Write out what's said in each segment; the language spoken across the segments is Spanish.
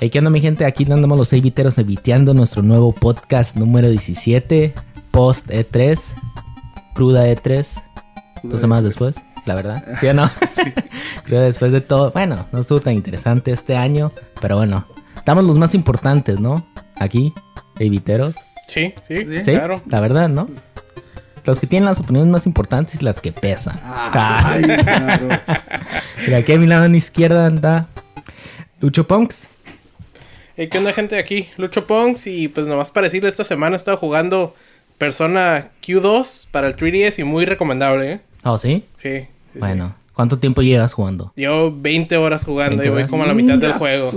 Hey, ¿qué onda mi gente? Aquí andamos los seis viteros eviteando nuestro nuevo podcast número 17, post E3, cruda E3, dos semanas después, la verdad. ¿Sí o no? Cruda después de todo. Bueno, no estuvo tan interesante este año, pero bueno, estamos los más importantes, ¿no? Aquí, eviteros. Sí, sí, Sí, claro. la verdad, ¿no? Los que tienen las opiniones más importantes y las que pesan. Ay, claro. Mira, aquí a mi lado en la izquierda anda Lucho Punks. Hey, ¿Qué onda, gente? Aquí, Lucho Ponks. Y pues nomás para decirle, esta semana he estado jugando Persona Q2 para el 3DS y muy recomendable, ¿eh? Oh, ¿sí? Sí. sí, sí. Bueno, ¿cuánto tiempo llevas jugando? Llevo 20 horas jugando 20 y voy como a la mitad del juego.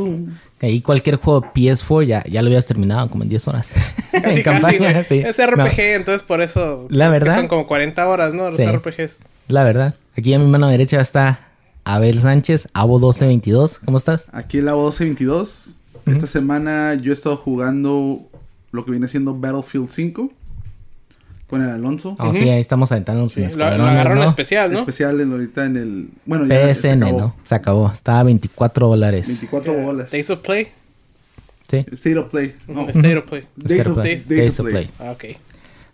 Que ahí cualquier juego PS4 ya, ya lo habías terminado como en 10 horas. Casi, en casi, campaña, sí. Es RPG, entonces por eso. La verdad. son como 40 horas, ¿no? Los Sí. RPGs. La verdad. Aquí a mi mano derecha está Abel Sánchez, Abo 1222. ¿Cómo estás? Aquí el Labo 1222. Esta semana yo he estado jugando lo que viene siendo Battlefield 5 con el Alonso. Oh, sí, ahí estamos aventándonos Sí, lo, agarraron ¿no? especial, ¿no? Especial en- ahorita en el. Bueno, ya se PSN, acabó. ¿no? Se acabó. Estaba a 24 dólares. 24 bolas. Days of Play. Sí. State of Play. No. State of Play. Days of, Play. Days, Days of of Play. Ah, ok.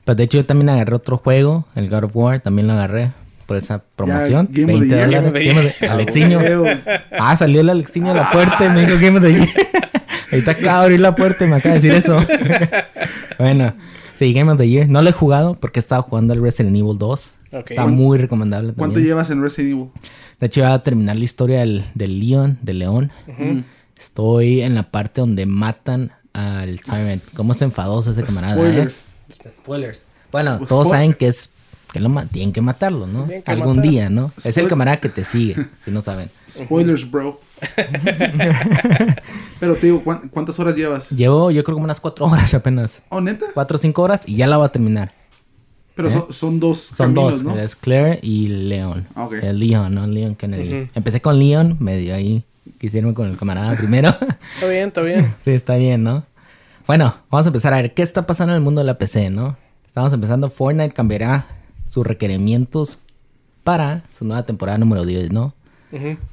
Pues de hecho yo también agarré otro juego, el God of War, también lo agarré por esa promoción. Game of the 20 Year. dólares. Game of the Ah, Alexiño. huevo. Ah, salió el Alexiño a la puerta y me dijo Game of the Year. Ahorita acaba de abrir la puerta y me acaba de decir eso. bueno, sí, Game of the Year. No lo he jugado porque estaba jugando el Resident Evil 2. Ok. Está muy recomendable ¿Cuánto también. llevas en Resident Evil? De hecho, iba a terminar la historia del, del Leon, del león. Estoy en la parte donde matan al Tyrant. ¿Cómo se enfadoso ese camarada? eh? Spoilers. Spoilers. Bueno, todos saben que es que lo tienen que matarlo, ¿no? Que Algún matar. día, ¿no? Es el camarada que te sigue, si no saben. Spoilers, bro. Pero te digo, ¿cuán- ¿cuántas horas llevas? Llevo, yo creo como unas cuatro horas apenas. Oh, neta. Cuatro o cinco horas y ya la voy a terminar. Pero ¿Eh? son, son dos Son caminos, dos, ¿no? es Claire y Leon. Ah, ok. El Leon, ¿no? Leon Kennedy. Empecé con Leon, medio ahí. Quisieron con el camarada primero. Está bien, está bien. sí, está bien, ¿no? Bueno, vamos a empezar a ver qué está pasando en el mundo de la PC, ¿no? Estamos empezando, Fortnite cambiará sus requerimientos para su nueva temporada número 10, ¿no?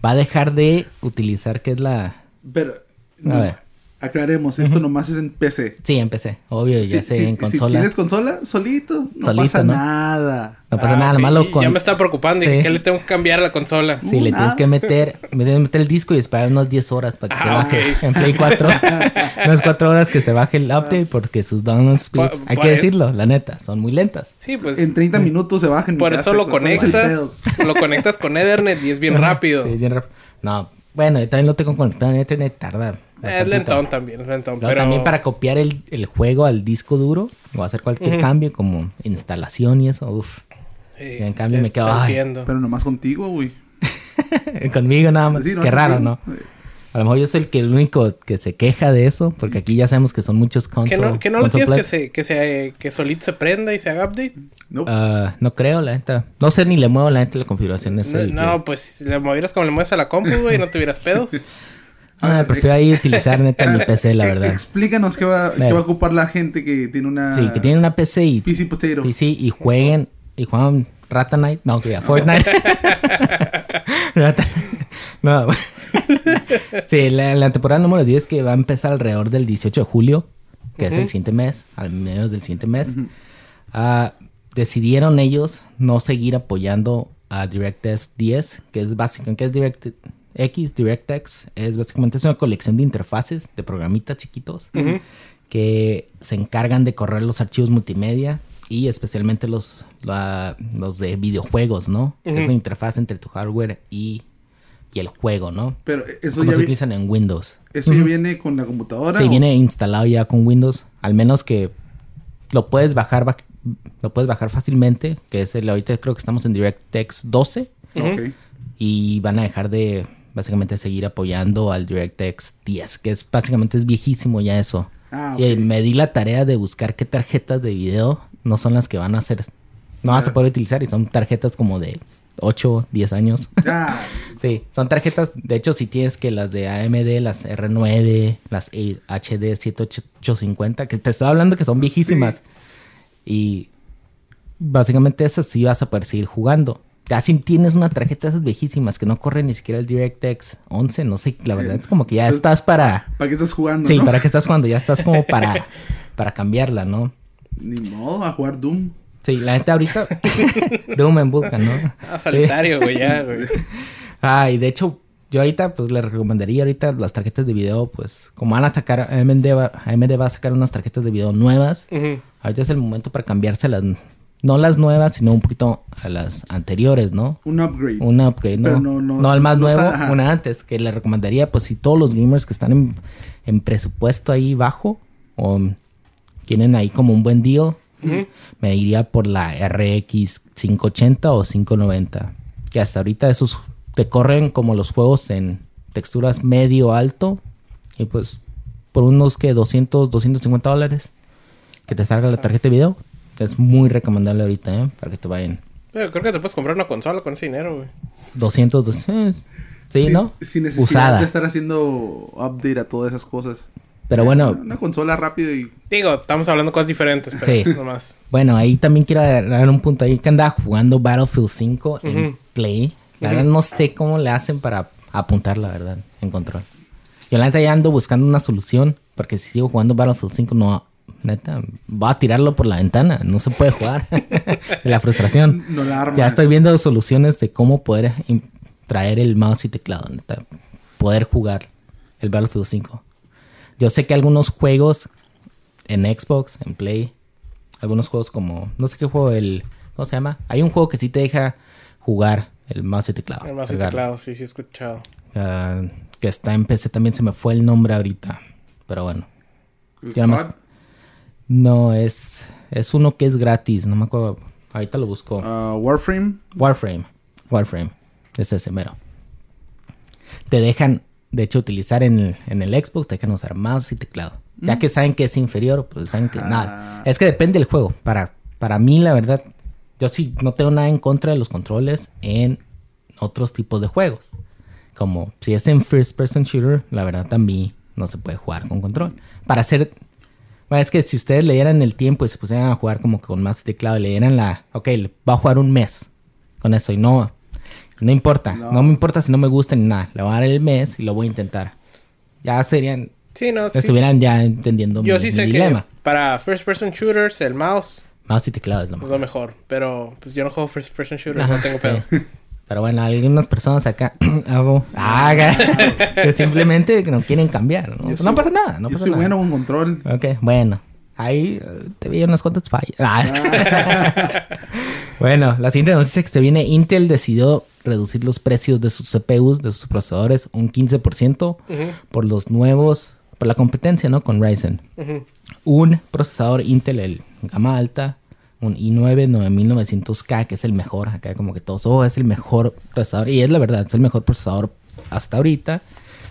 Va a dejar de utilizar, que es la... Pero, no, ver. Aclaremos, esto nomás es en PC. Sí, empecé, obvio, ya sé, en Si consola. tienes consola, solito, no Solito, pasa ¿no? nada. No pasa Ah, nada, ok. nomás lo Y con... Ya me estaba preocupando. Dije, Sí. ¿qué le tengo que cambiar a la consola? Sí, le Uh, tienes que meter, me tienes que meter el disco y esperar unas 10 horas para que se Ah, baje en Play 4. unas 4 horas que se baje el update porque sus download speeds, hay que decirlo, la neta, son muy lentas. Sí, pues. En 30 minutos se baja en mi Por eso lo ¿cuál es conectas. Lo conectas con Ethernet y es bien rápido. Sí, bien rápido. No, bueno, yo también lo tengo conectado en internet, tarda. Es lentón también, es lentón. Pero también para copiar el, el juego al disco duro o hacer cualquier cambio como instalación y eso, uff. Sí, en cambio me quedo, ay. Pero nomás contigo, güey. Conmigo nada más. Sí, Qué raro. ¿no? A lo mejor yo soy el que el único que se queja de eso, porque aquí ya sabemos que son muchos ¿Que console. no, que no lo tienes que, se, que, se, que solito se prenda y se haga update? No. Ah, no creo, la neta. No sé ni le muevo la neta la configuración. No, no, pues si le movieras como le mueves a la compu, güey, no tuvieras pedos. Ah, prefiero ahí utilizar neta mi PC, la verdad. Explícanos qué va, qué Ver. va a ocupar la gente que tiene una Sí, que tienen una PC y PC. PC y jueguen y juegan Rata Night. No, que ya, Fortnite. Rata- no. sí, la, la temporada número 10 que va a empezar alrededor del 18 de julio, que es el siguiente mes, al menos del siguiente mes. ah, decidieron ellos no seguir apoyando a DirectX 10, que es básicamente, que es DirectX, DirectX, es básicamente es una colección de interfaces, de programitas chiquitos, que se encargan de correr los archivos multimedia y especialmente los, la- los de videojuegos, ¿no? Que Es una interfaz entre tu hardware y, y el juego, ¿no? Pero eso, Como ya, se utilizan en Windows. eso ya viene con la computadora. Sí, o- viene instalado ya con Windows, al menos que lo puedes bajar ba- lo puedes bajar fácilmente, que es el ahorita creo que estamos en DirectX 12 Ok. y van a dejar de básicamente seguir apoyando al DirectX 10, que es básicamente es viejísimo ya eso. Ah. Y me di la tarea de buscar qué tarjetas de video no son las que van a hacer no vas a poder utilizar y son tarjetas como de 8, 10 años. Ah, Sí, son tarjetas, de hecho si tienes que las de AMD, las R9, las HD 7850, que te estoy hablando que son viejísimas. Y básicamente esas sí vas a poder seguir jugando. Ya si tienes una tarjeta de esas viejísimas que no corre ni siquiera el DirectX 11, no sé, la verdad es como que ya estás para... ¿Para qué estás jugando? Sí, no? para qué estás jugando, ya estás como para, para cambiarla, ¿no? Ni modo, a jugar Doom. Sí, la neta ahorita... Doom en busca, ¿no? Ah, solitario, güey, ya, güey. Ah, y de hecho, yo ahorita, pues le recomendaría ahorita las tarjetas de video, pues, como van a sacar, AMD va, AMD va a sacar unas tarjetas de video nuevas. Ahorita es el momento para cambiárselas. No las nuevas, sino un poquito a las anteriores, ¿no? Un upgrade. Un upgrade, ¿no? Pero No, no- no- el más no nuevo, ajá. una antes. Que le recomendaría, pues, si todos los gamers que están en, en presupuesto ahí bajo o quieren ahí como un buen deal, me iría por la RX 580 o 590. Que hasta ahorita esos te corren como los juegos en texturas medio alto. Y pues, por unos que 200, 250 dólares que te salga la tarjeta de video. Es muy recomendable ahorita, ¿eh? Para que te vayan. Pero creo que te puedes comprar una consola con ese dinero, güey. 200, 200. Sí, ¿no? Sin necesidad Usada. de estar haciendo update a todas esas cosas. Pero bueno, Una consola rápido y... Digo, estamos hablando de cosas diferentes, pero Sí. nomás. bueno, ahí también quiero dar un punto ahí que andaba jugando Battlefield 5 en. Play. La verdad no sé cómo le hacen para apuntar, la verdad, en control. Yo la neta ya ando buscando una solución, porque si sigo jugando Battlefield 5 no, neta, va a tirarlo por la ventana, no se puede jugar. de la frustración. No la arma. Ya estoy viendo soluciones de cómo poder traer el mouse y teclado, neta. Poder jugar el Battlefield 5. Yo sé que algunos juegos en Xbox, en Play, algunos juegos como, no sé qué juego, el, ¿cómo se llama? Hay un juego que sí te deja jugar el mouse y teclado. El más y teclado, sí, sí he escuchado. Ah, que está en PC también se me fue el nombre ahorita. Pero bueno. el Ya más-. No, es, es uno que es gratis, no me acuerdo. Ahorita lo busco. Ah, Warframe. Warframe. Warframe. Es ese mero. Te dejan, de hecho, utilizar en el, en el Xbox, te dejan usar mouse y teclado. Ya que saben que es inferior, pues saben que Ah. nada. Es que depende del juego. Para, para mí, la verdad, yo sí no tengo nada en contra de los controles en otros tipos de juegos. Como si es en First Person Shooter, la verdad también no se puede jugar con control. Para hacer... Bueno, es que si ustedes le dieran el tiempo y se pusieran a jugar como con más teclado, le dieran la... Ok, va a jugar un mes con eso y no... No importa, no. No. me importa si no me gusta ni nada. Le voy a dar el mes y lo voy a intentar. Ya serían... Sí, no, sí. Estuvieran ya entendiendo Yo mi, sí mi sé dilema. que para first person shooters el mouse Mouse y teclado es lo es mejor. lo mejor. Pero pues yo no juego first person shooters, Ajá, no tengo sí. Pero bueno, algunas personas acá hago, haga, que simplemente no quieren cambiar. No, Pues soy- no pasa nada, no Yo pasa soy nada. bueno con control. Ok, bueno. Ahí eh, te vi unas cuantas fallas. Ah. bueno, la siguiente noticia que se viene, Intel decidió reducir los precios de sus CPUs, de sus procesadores, un 15% Ujú, por los nuevos, por la competencia, ¿no? Con Ryzen. Un procesador Intel, el gama alta, un i9 9900K, que es el mejor, acá como que todos, oh, es el mejor procesador. Y es la verdad, es el mejor procesador hasta ahorita,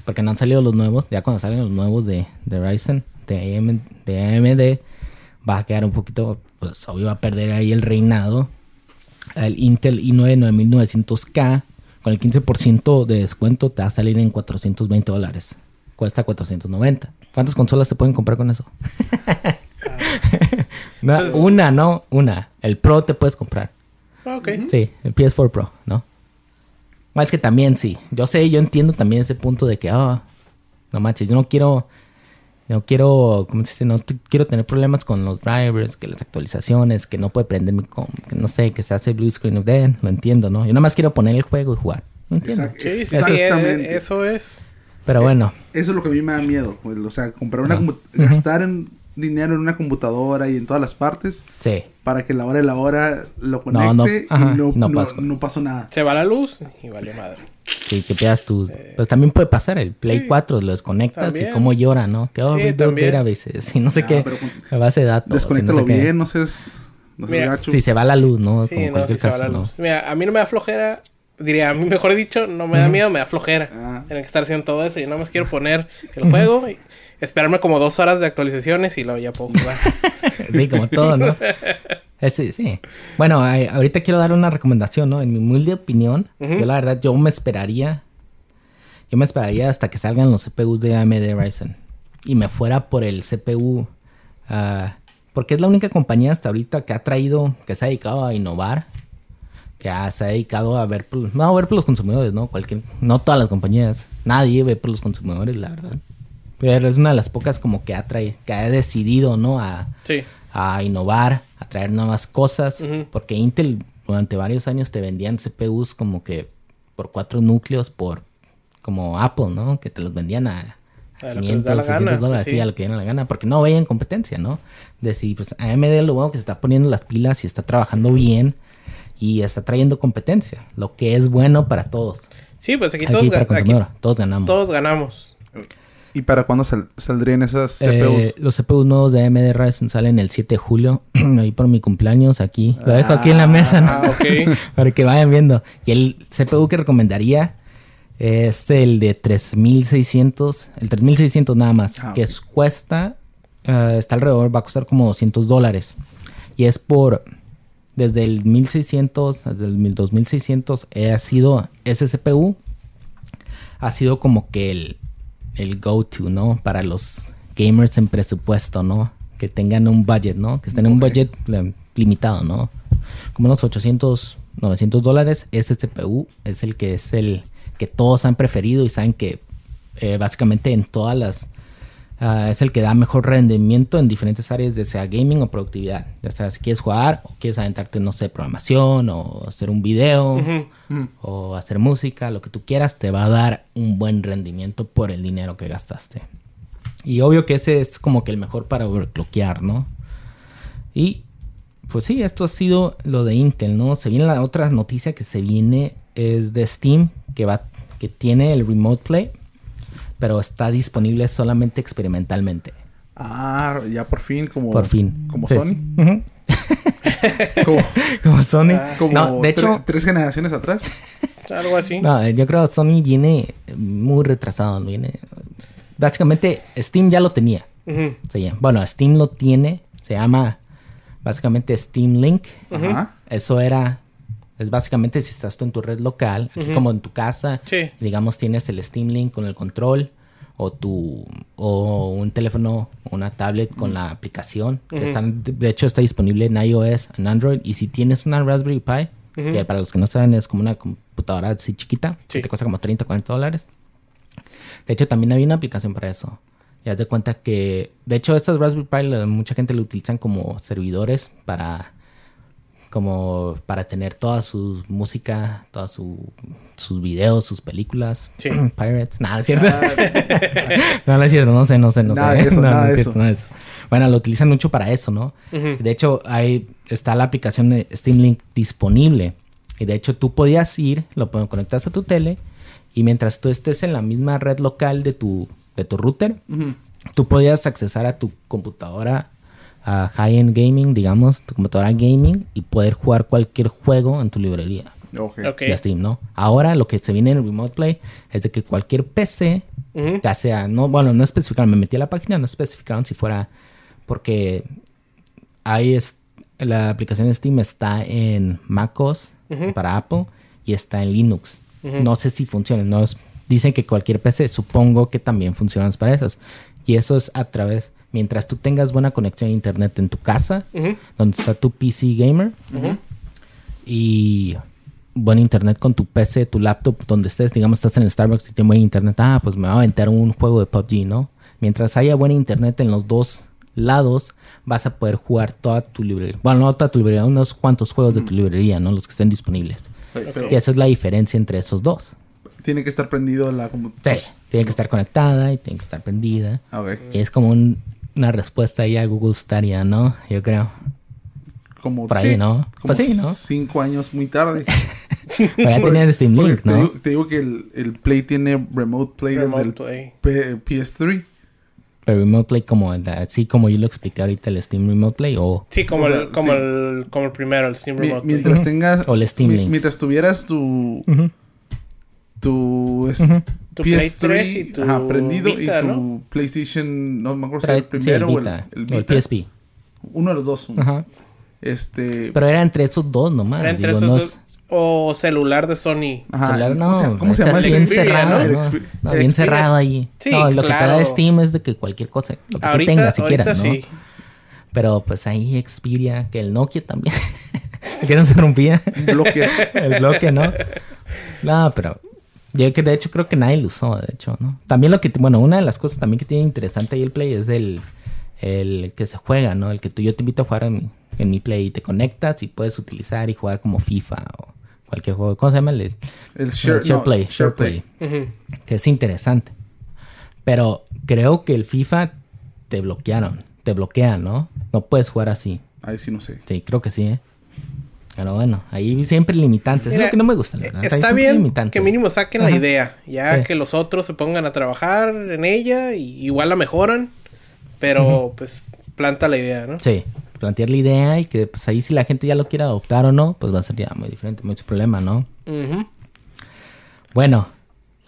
porque no han salido los nuevos. Ya cuando salgan los nuevos de, de Ryzen, de, AM, de AMD, va a quedar un poquito, pues obvio va a perder ahí el reinado. El Intel i9 9900K, con el 15% de descuento, te va a salir en 420 dólares. Cuesta 490. ¿Cuántas consolas se pueden comprar con eso? No, Pues- una, no, una. El Pro te puedes comprar. Ah, Ok. Sí, el PS4 Pro, ¿no? Ah, Es que también sí. Yo sé, yo entiendo también ese punto de que, ah, no manches, yo no quiero, no quiero, ¿cómo se dice? No quiero tener problemas con los drivers, que las actualizaciones, que no puede prender mi com, que no sé, que se hace blue screen of death, lo entiendo, ¿no? Yo nada más quiero poner el juego y jugar. Lo entiendo. Sí, sí, Exactamente. eh, eso es. Pero bueno, Eso es lo que a mí me da miedo. pues, O sea, comprar una... Ajá. compu- Gastar en dinero en una computadora y en todas las partes sí. para que la hora de la hora lo conecte No, no, y ajá, no, no no, pasó. no pasó nada. Se va la luz y vale madre. Sí, que veas tu... Pues también puede pasar, el Play Sí. 4 lo desconectas También. y cómo llora, ¿no? Que, oh, Sí, también. databases y no sé Ah, qué, con- la base de datos. y no Desconéctalo sé qué. bien, no seas... No Mira, gacho. Si se va la luz, ¿no? Sí, Como no, se va caso, la ¿no? luz. Mira, a mí no me da flojera. Diría, a mí mejor dicho, no me da miedo, me da flojera. Ah. Tener que estar haciendo todo eso. Y nada más quiero poner el juego y esperarme como dos horas de actualizaciones y luego ya puedo jugar. Sí, como todo, ¿no? Sí, sí. Bueno, ahorita quiero dar una recomendación, ¿no? En mi humilde opinión, yo la verdad, yo me esperaría, yo me esperaría hasta que salgan los CPUs de AMD Ryzen y me fuera por el CPU, ah, porque es la única compañía hasta ahorita que ha traído, que se ha dedicado a innovar, que ha- se ha dedicado a ver, por, no a ver por los consumidores, ¿no? Cualquier, no todas las compañías, nadie ve por los consumidores, la verdad. Pero es una de las pocas como que ha, traído, que ha decidido, ¿no? A, Sí. a innovar, a traer nuevas cosas. Porque Intel durante varios años te vendían CPUs como que por cuatro núcleos, por como Apple, ¿no? Que te los vendían a A lo que les da 500, la 600 gana, dólares, pues, sí, sí. a lo que den la gana, porque no veían competencia, ¿no? De si, pues, AMD lo bueno que se está poniendo las pilas y está trabajando bien y está trayendo competencia, lo que es bueno para todos. Sí, pues aquí, Aquí, todos, aquí todos ganamos. todos ganamos. ¿Y para cuándo sal- saldrían esas Eh, CPUs? los CPUs nuevos de AMD Ryzen salen el 7 de julio, ahí por mi cumpleaños, aquí. Lo dejo aquí en la mesa, ¿no? Ah, ok. para que vayan viendo. Y el CPU que recomendaría es el de 3600, el 3600 nada más, Ah, que es- cuesta, eh, está alrededor, va a costar como 200 dólares. Y es por, desde el 1600, desde el 2600, eh, ha sido, ese CPU ha sido como que el, el go-to, ¿no? Para los gamers en presupuesto, ¿no? Que tengan un budget, ¿no? Que estén en un budget limitado, ¿no? Como unos 800, 900 dólares. Ese CPU es el que es el que todos han preferido y saben que eh, básicamente en todas las... ah, es el que da mejor rendimiento en diferentes áreas, de sea gaming o productividad. Ya sea si quieres jugar o quieres aventarte, no sé, programación o hacer un video o hacer música, lo que tú quieras, te va a dar un buen rendimiento por el dinero que gastaste. Y obvio que ese es como que el mejor para overclockear, ¿no? Y pues sí, esto ha sido lo de Intel, ¿no? Se viene la otra noticia que se viene es de Steam, que va que tiene el Remote Play, pero está disponible solamente experimentalmente. Ah, ya por fin, como, Por fin. como Sí, Sony. Como, Como Sony. Ah, como no, de hecho, tres generaciones atrás. Algo así. No, eh, yo creo que Sony viene muy retrasado. Viene... Básicamente, Steam ya lo tenía. Bueno, Steam lo tiene. Se llama básicamente Steam Link. Ajá. Eso era. Es básicamente si estás tú en tu red local, aquí como en tu casa. Sí. Digamos, tienes el Steam Link con el control. O tu. O un teléfono, una tablet con la aplicación. que están, de hecho, está disponible en iOS, en Android. Y si tienes una Raspberry Pi, que para los que no saben es como una computadora así chiquita, Sí. que te cuesta como 30, 40 dólares. De hecho, también había una aplicación para eso. Ya te cuenta que, de hecho, estas Raspberry Pi mucha gente lo utilizan como servidores para, como para tener toda su música, todas su, sus videos, sus películas. Sí. Pirates. Nada, es cierto. Ah, no, no es cierto, no sé, no sé, no Nada sé. de eso, No, no nada es de cierto, eso. nada de eso. Bueno, lo utilizan mucho para eso, ¿no? De hecho, ahí está la aplicación de Steam Link disponible. Y de hecho, tú podías ir, lo conectas a tu tele, y mientras tú estés en la misma red local de tu, de tu router, tú podías accesar a tu computadora a high-end gaming, digamos, tu computadora gaming, y poder jugar cualquier juego en tu librería Ok. Ok. de Steam, ¿no? Ahora lo que se viene en el Remote Play es de que cualquier PC, ya sea, no, bueno, no especificaron, me metí a la página, no especificaron si fuera, porque ahí es, la aplicación de Steam está en MacOS Ujú. para Apple y está en Linux. No sé si funciona, no es- dicen que cualquier PC, supongo que también funcionan para esas. Y eso es a través, mientras tú tengas buena conexión a internet en tu casa, donde está tu PC gamer, y buen internet con tu PC, tu laptop, donde estés, digamos, estás en el Starbucks y tienes buen internet, ah, pues me va a aventar un juego de PUBG, ¿no? Mientras haya buen internet en los dos lados, vas a poder jugar toda tu librería. Bueno, no toda tu librería, unos cuantos juegos de tu librería, ¿no? Los que estén disponibles. Pero Y esa es la diferencia entre esos dos. tiene que estar prendido la Sí, computadora. tiene que estar conectada y tiene que estar prendida. Ah, ok. Y es como un- una respuesta ahí a Google Stadia, ¿no? Yo creo. Como, Por ahí, ¿no? Como Pues sí, ¿no? Cinco años muy tarde. Pero ya tenía el Steam Link, te, ¿no? digo, te digo que el, el Play tiene Remote Play Remote desde el Play. P- PS3. Pero Remote Play como así como yo lo expliqué ahorita el Steam Remote Play o, Sí, como, O sea, el, como, sí. el, como el primero, el Steam Mi- Remote. Play. mientras tengas... O el Steam Link. Mientras tuvieras tu... Tu... es- Tu Play PS3 3 y tu ajá, prendido Vita, y tu ¿no? PlayStation... No me acuerdo si era el primero sí, o el, Vita, el o el Vita. PSP. Uno de los dos. uno. Ajá. Este... Pero era entre esos dos nomás. Era entre digo, esos no dos- O celular de Sony. Ajá, celular, ¿cómo no, ¿Cómo se llama? el bien Xperia, cerrado, ¿no? El El bien cerrado ahí. Sí, no, lo que te da claro. Steam es de que cualquier cosa, lo que ahorita, tú tengas si quieras, ¿no? sí. Pero pues ahí Xperia, que el Nokia también. que no se rompía. Bloque. el bloque, ¿no? No, pero yo que de hecho creo que nadie lo usó, de hecho, ¿no? También lo que, bueno, una de las cosas también que tiene interesante ahí el Play es el, el que se juega, ¿no? El que tú, yo te invito a jugar en mi, en mi Play y te conectas y puedes utilizar y jugar como FIFA o cualquier juego. ¿Cómo se llama? El, El share, Share no, Play, share Share play. Que es interesante. Pero creo que el FIFA te bloquearon, te bloquean, ¿no? No puedes jugar así. Ahí sí no sé. Sí, creo que sí, ¿eh? Pero bueno, ahí siempre limitantes. es lo que no me gusta, la eh, verdad. Está bien limitantes. que mínimo saquen Ajá. la idea. Ya Sí. que los otros se pongan a trabajar en ella y igual la mejoran. Pero pues planta la idea, ¿no? Sí, plantear la idea y que pues ahí si la gente ya lo quiere adoptar o no, pues va a ser ya muy diferente, mucho problema, ¿no? Bueno,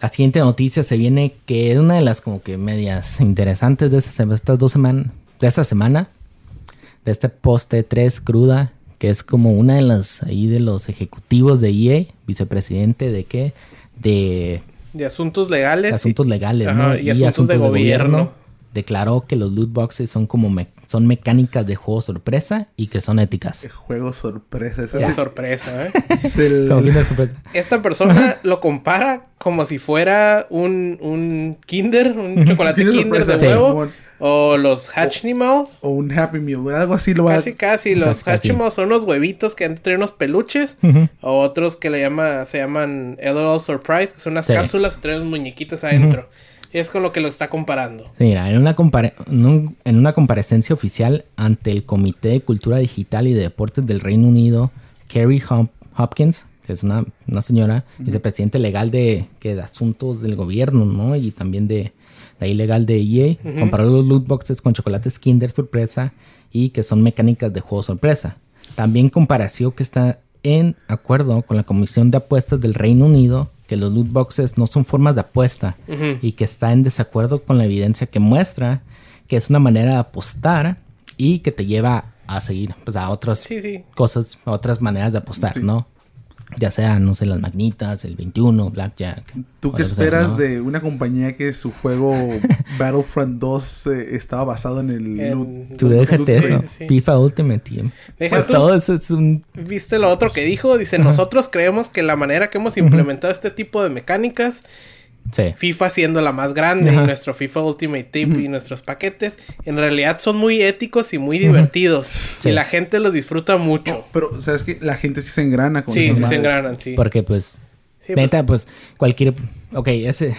la siguiente noticia se viene que es una de las como que medias interesantes de estas, estas dos semanas, de esta semana, de este poste 3 cruda, que es como una de las ahí de los ejecutivos de EA, vicepresidente de qué, de De asuntos legales. asuntos legales, Ajá, ¿no? y asuntos de gobierno. declaró que los loot boxes son como me- son mecánicas de juego sorpresa y que son éticas. El juego sorpresa. Ese Qué es, sorpresa, ¿eh? es el... Esta persona lo compara como si fuera un, un Kinder, un chocolate Kinder de huevo. O los Hatchnimals. O un Happy Meal. Algo así lo a... Casi, casi. Los. Hatchimals son unos huevitos que traen unos peluches. O otros que le llama, se llaman LOL Surprise, que son unas Sí. cápsulas que traen unos muñequitos adentro. Y es con lo que lo está comparando. Mira, en una, compare- en, un- en una comparecencia oficial ante el Comité de Cultura Digital y de Deportes del Reino Unido, Kerry Hop- Hopkins, que es una, una señora, vicepresidente legal de, que de asuntos del gobierno, ¿no? Y también de, de ahí legal de EA, comparó los loot boxes con chocolates Kinder sorpresa y que son mecánicas de juego sorpresa. También compareció que está en acuerdo con la Comisión de Apuestas del Reino Unido que los loot boxes no son formas de apuesta y que está en desacuerdo con la evidencia que muestra que es una manera de apostar y que te lleva a seguir pues, a otras Sí, sí. cosas, a otras maneras de apostar, ¿no? Ya sea, no sé, las magnitas, el 21, blackjack. ¿Tú qué sea, esperas ¿no? de una compañía que su juego Battlefront 2 eh, estaba basado en el... Tú déjate eso. sí. FIFA Ultimate Team. Deja Bueno, tú. todo eso es un... ¿Viste lo otro que dijo? Dice, nosotros creemos que la manera que hemos implementado este tipo de mecánicas, Sí. FIFA siendo la más grande, Ajá. y nuestro FIFA Ultimate Team y nuestros paquetes, en realidad son muy éticos y muy divertidos. Sí. Y la gente los disfruta mucho. Pero, ¿sabes qué? La gente sí se engrana con sí, sí se engranan, sí. Porque pues... Sí, pues, neta, pues, cualquier... Ok, ese...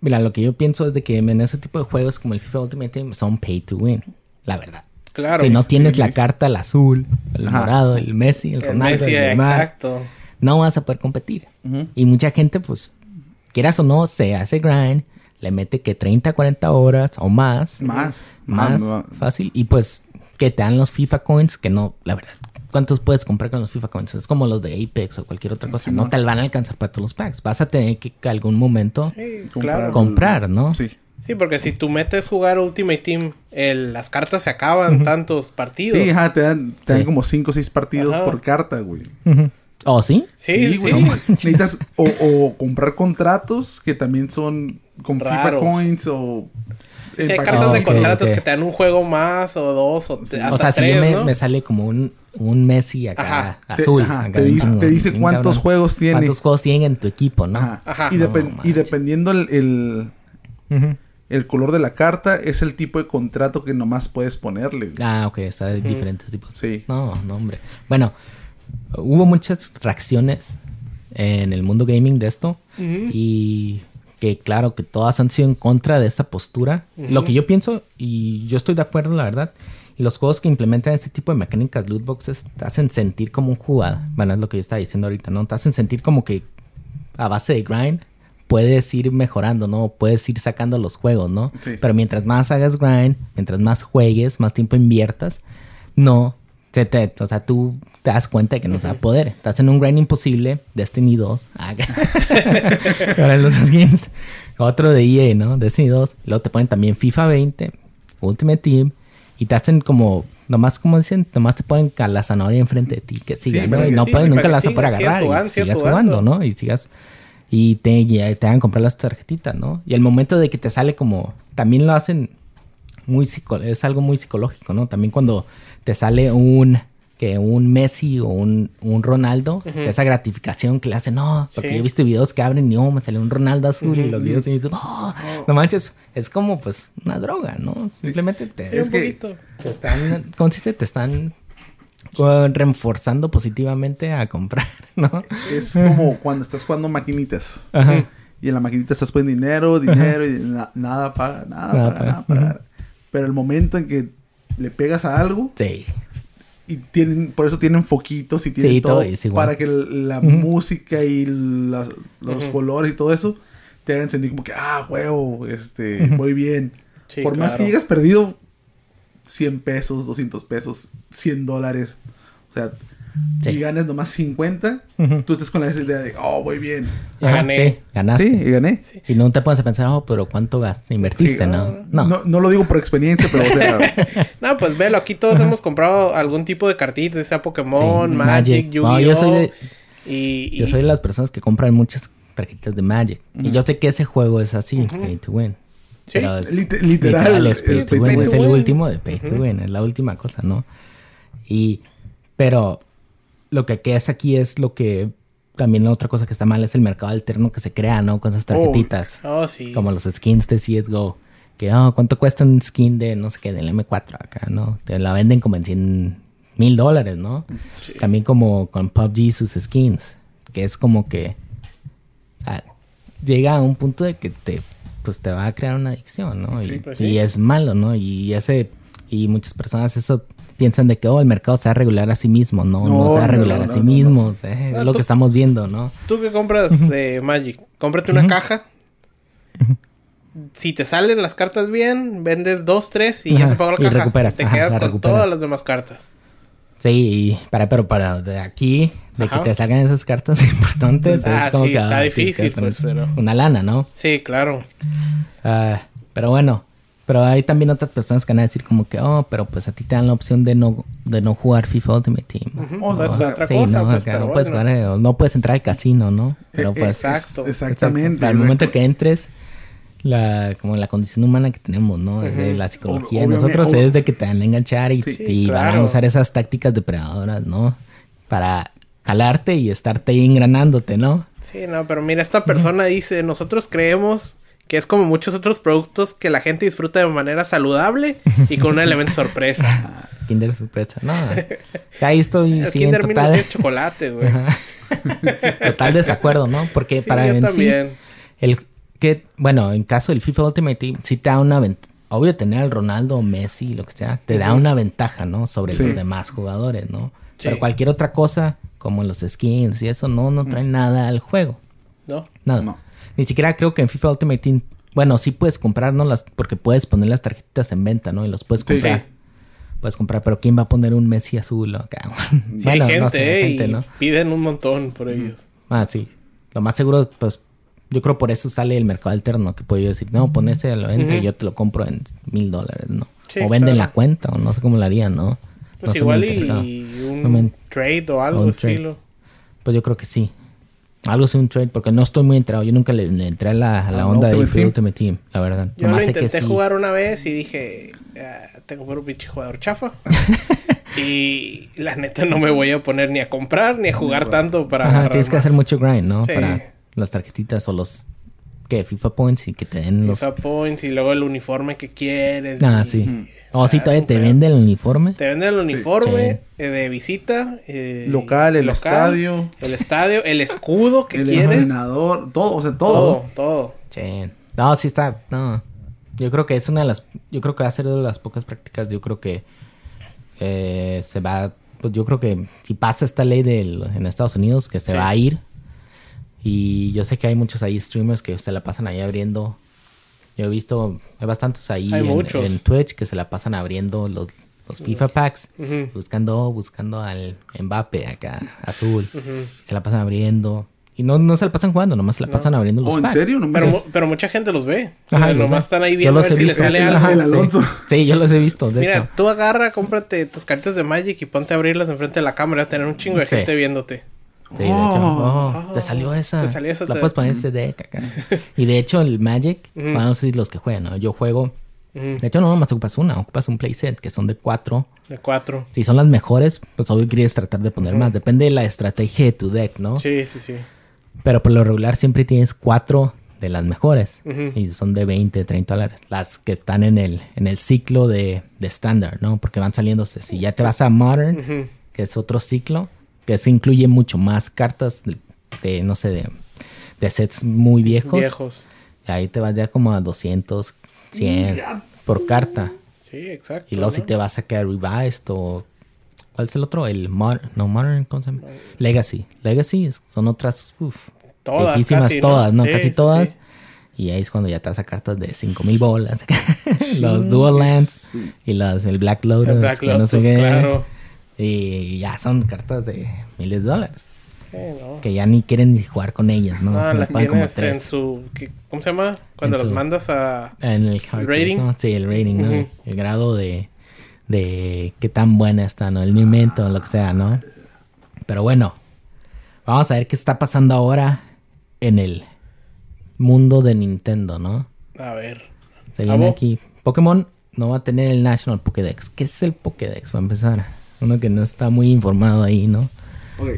Mira, lo que yo pienso es de que en ese tipo de juegos como el FIFA Ultimate Team son pay to win. La verdad. claro. Si no tienes la carta, el azul, el Ajá. morado, el Messi, el El Ronaldo, Messi, el Neymar, exacto. no vas a poder competir. Y mucha gente, pues, quieras o no, se hace grind, le mete que 30, 40 horas o más. Más. Más Más. fácil. Y pues, que te dan los FIFA coins, que no, la verdad. ¿Cuántos puedes comprar con los FIFA coins? Es como los de Apex o cualquier otra cosa. No te van a alcanzar para todos los packs. Vas a tener que, algún momento Sí, Comprar. claro. comprar, ¿no? Sí. Sí, porque si tú metes jugar Ultimate Team, el- las cartas se acaban tantos partidos. Sí, ajá, te dan, te dan Sí. como 5 o 6 partidos Ajá. por carta, güey. Ujú. ¿Oh, sí? Sí, sí. güey. Necesitas o, o comprar contratos que también son con FIFA. Coins o... Sí, hay cartas de ok, contratos que te dan un juego más o dos o hasta o sea, si tres, yo me, ¿no? me sale como un, un Messi acá Ajá. Te- azul. ajá, acá te dice- te cuántos cabrón. juegos tiene. ¿Cuántos juegos tienen en tu equipo, no? Ajá. Ajá. Y, No dependiendo el, el, color de la carta, es el tipo de contrato que nomás puedes ponerle. Ah, ok, está de diferentes tipos. Sí. No, no, hombre. Bueno, hubo muchas reacciones en el mundo gaming de esto. Y que claro, que todas han sido en contra de esta postura. Lo que yo pienso, y yo estoy de acuerdo, la verdad, y los juegos que implementan este tipo de mecánicas loot boxes te hacen sentir como un jugador. Bueno, es lo que yo estaba diciendo ahorita, ¿no? Te hacen sentir como que a base de grind puedes ir mejorando, ¿no? Puedes ir sacando los juegos, ¿no? Sí. Pero mientras más hagas grind, mientras más juegues, más tiempo inviertas, no. Se te, o sea, tú te das cuenta de que no se va a poder. Estás en un grind imposible, Destiny 2. Ah, Ahora los skins. Otro de EA, ¿no? Destiny 2. Luego te ponen también FIFA 20, Ultimate Team. Y te hacen como, nomás como dicen, nomás te ponen ca- la zanahoria enfrente de ti, que siga, Sí, ¿no? Y no sí, puedes, nunca la vas a poder agarrar. jugando, y sigas jugando. jugando, ¿no? Y sigas. Y te, y te hagan comprar las tarjetitas, ¿no? Y el momento de que te sale como. También lo hacen muy psico es algo muy psicológico, ¿no? También cuando te sale un que un Messi o un, un Ronaldo, esa gratificación que le hacen, no, porque Sí. yo he visto videos que abren y oh, me salió un Ronaldo azul y los videos y dicen, no, no manches, es como pues una droga, ¿no? Simplemente te, Sí, un que- te están, ¿cómo se dice? Te están reforzando positivamente a comprar, ¿no? Es como cuando estás jugando maquinitas. Ajá. Y en la maquinita estás poniendo dinero, dinero y na- nada paga, nada, Nada paga. nada. Pero el momento en que le pegas a algo Sí. y tienen, por eso tienen foquitos y tienen Sí, todo, todo es igual. para que la música y los colores y todo eso te hagan sentir como que, ah, huevo, este, Ujú. voy bien. Sí, por más que llegas perdido 100 pesos, 200 pesos, 100 dólares, o sea, Sí. y ganes nomás 50, Ujú. tú estás con la idea de, oh, voy bien. Ya Ajá, gané. sí, ganaste. Sí, y gané. Y no te pones a pensar, oh, pero ¿cuánto gastaste? Invertiste, Sí, ¿no? No. No, no lo digo por experiencia, pero o sea, No, pues velo, aquí todos hemos comprado algún tipo de cartitas, sea Pokémon, Sí, Magic, Magic. Yu-Gi-Oh! No, yo soy de- y, y- Yo soy de las personas que compran muchas tarjetas de Magic. Y yo sé que ese juego es así, pay to win. Sí, Pero es- lit- literal, es pay es to pay to win. win. Es el win. último de pay to win. Es la última cosa, ¿no? Y... Pero... Lo que es aquí es lo que... También la otra cosa que está mal es el mercado alterno que se crea, ¿no? Con esas tarjetitas. Oh, sí. Como los skins de CSGO. Que, oh, ¿cuánto cuesta un skin de, no sé qué, del M4 acá, no? Te la venden como en 100 mil dólares, ¿no? También como con PUBG sus skins. Que es como que... ah, llega a un punto de que te... Pues te va a crear una adicción, ¿no? Y, Sí, pues y sí. es malo, ¿no? Y ese... Y muchas personas eso piensan de que, oh, el mercado se va a regular a sí mismo. No, no, No, se va a regular no, a sí no, mismo. o sea, Ah, es lo tú- que estamos viendo, ¿no? Tú que compras eh, Magic, cómprate una caja. Si te salen las cartas bien, vendes dos, tres y ya Ajá, se pagó la y caja. recuperas, te ajá, quedas con recuperas. todas las demás cartas. Sí, y para, pero para de aquí, de Ajá. que te salgan esas cartas importantes, Ah, es como sí, que está ah, difícil, pues, pero- una lana, ¿no? Sí, claro. Ah, pero bueno, pero hay también otras personas que van a decir como que, oh, pero pues a ti te dan la opción de no, de no jugar FIFA Ultimate Team. O sea, está- otra sí, cosa, no, pues, acá no puedes bueno. jugar, eh, no puedes entrar al casino, ¿no? Pero Eh, pues, exacto. Exactamente. al momento que entres, la, como la condición humana que tenemos, ¿no? De la psicología de Ob- nosotros es de que te van a enganchar y, Sí. y van a usar esas tácticas depredadoras, ¿no? Para jalarte y estarte ahí engranándote, ¿no? Sí, no, pero mira, esta persona dice, nosotros creemos que es como muchos otros productos que la gente disfruta de manera saludable y con un elemento sorpresa. Kinder sorpresa, no. Ahí estoy el sí, en Kinder Mini total, es chocolate, güey. total desacuerdo, ¿no? Porque Sí, para yo en sí, también. el que, bueno, en caso del FIFA Ultimate Team, sí te da una ventaja. Obvio, tener al Ronaldo o Messi, lo que sea, te da una ventaja, ¿no? Sobre Sí. los demás jugadores, ¿no? Sí. Pero cualquier otra cosa, como los skins y eso, no, no trae nada al juego. ¿No? Nada. No. Ni siquiera creo que en FIFA Ultimate Team, bueno, sí puedes comprar, ¿no? Las, porque puedes poner las tarjetitas en venta, ¿no? Y los puedes comprar. Sí. Puedes comprar, pero ¿quién va a poner un Messi azul acá? Sí, hay gente, no sé, hay gente, piden un montón por ellos. Ah, sí. Lo más seguro, pues, yo creo por eso sale el mercado alterno, que puedo yo decir, no, pon ese a la venta y yo te lo compro en mil dólares, ¿no? Sí, o venden claro. la cuenta, o no sé cómo lo harían, ¿no? Pues No igual y un No me- trade o algo un trade. estilo. Pues yo creo que sí. Algo así un trade, porque no estoy muy entrado. Yo nunca le, le entré a la, a la ¿A onda de Ultimate? Ultimate Team, la verdad. Yo lo Nomás sé que intenté sí. jugar una vez y dije, "Ah, tengo por un pinche jugador chafa. y la neta no me voy a poner ni a comprar ni a jugar tanto para Ajá, tienes que hacer mucho grind, ¿no? Sí. Para las tarjetitas o los... ¿Qué? FIFA Points y que te den los... FIFA points y luego el uniforme que quieres. Ah, y- sí. O si está todavía te súper. vende el uniforme. Te venden el uniforme Sí. eh, de visita. eh, Local, el estadio. El estadio, el escudo que el quieres. ordenador, todo, o sea, todo. Todo, todo. Sí. No, sí está. No. Yo creo que es una de las. Yo creo que va a ser de las pocas prácticas. Yo creo que eh, se va. Pues yo creo que si pasa esta ley del, en Estados Unidos, que se Sí. va a ir. Y yo sé que hay muchos ahí streamers que se la pasan ahí abriendo. Yo he visto, hay bastantes ahí Hay en, muchos. en Twitch que se la pasan abriendo los, los FIFA packs. Buscando, buscando al Mbappe acá, azul. Se la pasan abriendo. Y no, no se la pasan jugando, nomás se la pasan abriendo los Oh, ¿en packs. serio? No me Pero, mu- pero mucha gente los ve. Ajá, los nomás ve. están ahí Yo viendo a los ver he si les visto. sale El- algo. Sí. Sí, yo los he visto. De Mira, hecho. tú agarra, cómprate tus cartas de Magic y ponte a abrirlas enfrente de la cámara. A tener un chingo de Sí. gente viéndote. Sí, de hecho. Oh. Oh, te salió esa. Te salió esa, La te- puedes poner ese deck acá. Y de hecho, el Magic, Ujú. bueno, no sé si los que juegan, ¿no? Yo juego. Ujú. De hecho, no nomás ocupas una, ocupas un playset que son de cuatro De cuatro. Si son las mejores, pues obvio quieres tratar de poner más. Depende de la estrategia de tu deck, ¿no? Sí, sí, sí. Pero por lo regular siempre tienes cuatro de las mejores. Y son de 20, 30 dólares. Las que están en el, en el ciclo de, de estándar, ¿no? Porque van saliéndose. Si ya te vas a Modern, que es otro ciclo, que se incluye mucho más cartas de, de, no sé, de, de sets muy viejos. Viejos. Ahí te vas ya como a 200, 100 por carta. Sí, exacto. Y luego si ¿no? te vas a sacar Revised o... ¿Cuál es el otro? El Modern... No, Modern, ¿cómo se llama? Legacy. Legacy son otras... Uf, Todas, viejísimas casi, ¿no? todas, ¿no? Sí, Casi todas. sí. Y ahí es cuando ya te vas a cartas de 5000 bolas. los Dual Lands y los, el Black Lotus. El Black que no sé Lotus, qué. claro. Y ya son cartas de miles de dólares. No. Que ya ni quieren ni jugar con ellas, ¿no? No, Les las como tienes en su... ¿qué- ¿Cómo se llama? Cuando En las su- mandas a... En el, rating. ¿no? Sí, el rating, ¿no? El grado de, de qué tan buena está, ¿no? El movimiento, lo que sea, ¿no? Pero bueno, vamos a ver qué está pasando ahora en el mundo de Nintendo, ¿no? A ver. Se viene Abo. aquí. Pokémon no va a tener el National Pokédex. ¿Qué es el Pokédex? Para empezar. Uno que no está muy informado ahí, ¿no? Ok.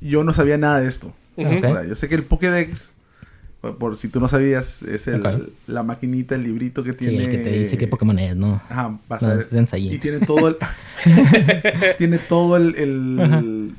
Yo no sabía nada de esto. Ujú. Ok. O sea, yo sé que el Pokédex, por, por si tú no sabías, es el, la maquinita, el librito que Sí, tiene. el que te dice qué Pokémon es, ¿no? Ajá, vas No, a ensayín. Y tiene todo el. tiene todo el. el-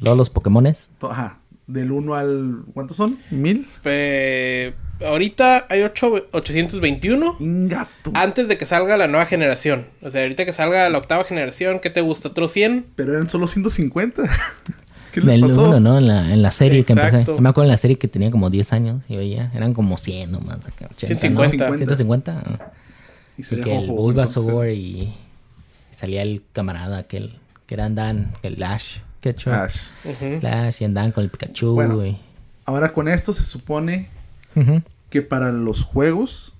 Luego los Pokémones. to- ajá. Del 1 al. ¿Cuántos son? ¿Mil? Eh, ahorita hay ocho- 821. Ingato. Antes de que salga la nueva generación. O sea, ahorita que salga la octava generación, ¿qué te gusta? ¿Otros 100? Pero eran solo 150. ¿Qué les Del pasó? uno, ¿no? En la, en la serie que empecé. Exacto. Yo me acuerdo en la serie que tenía como 10 años y veía. Eran como 100 nomás. acá, 80, 150. ¿no? 150. ah. Y Y se que el Bulbasaur y, y salía el camarada aquel que era andan, el Lash Ketchup. Ash. Ujú. Lash y andaban con el Pikachu. Bueno. y- Ahora con esto se supone que para los juegos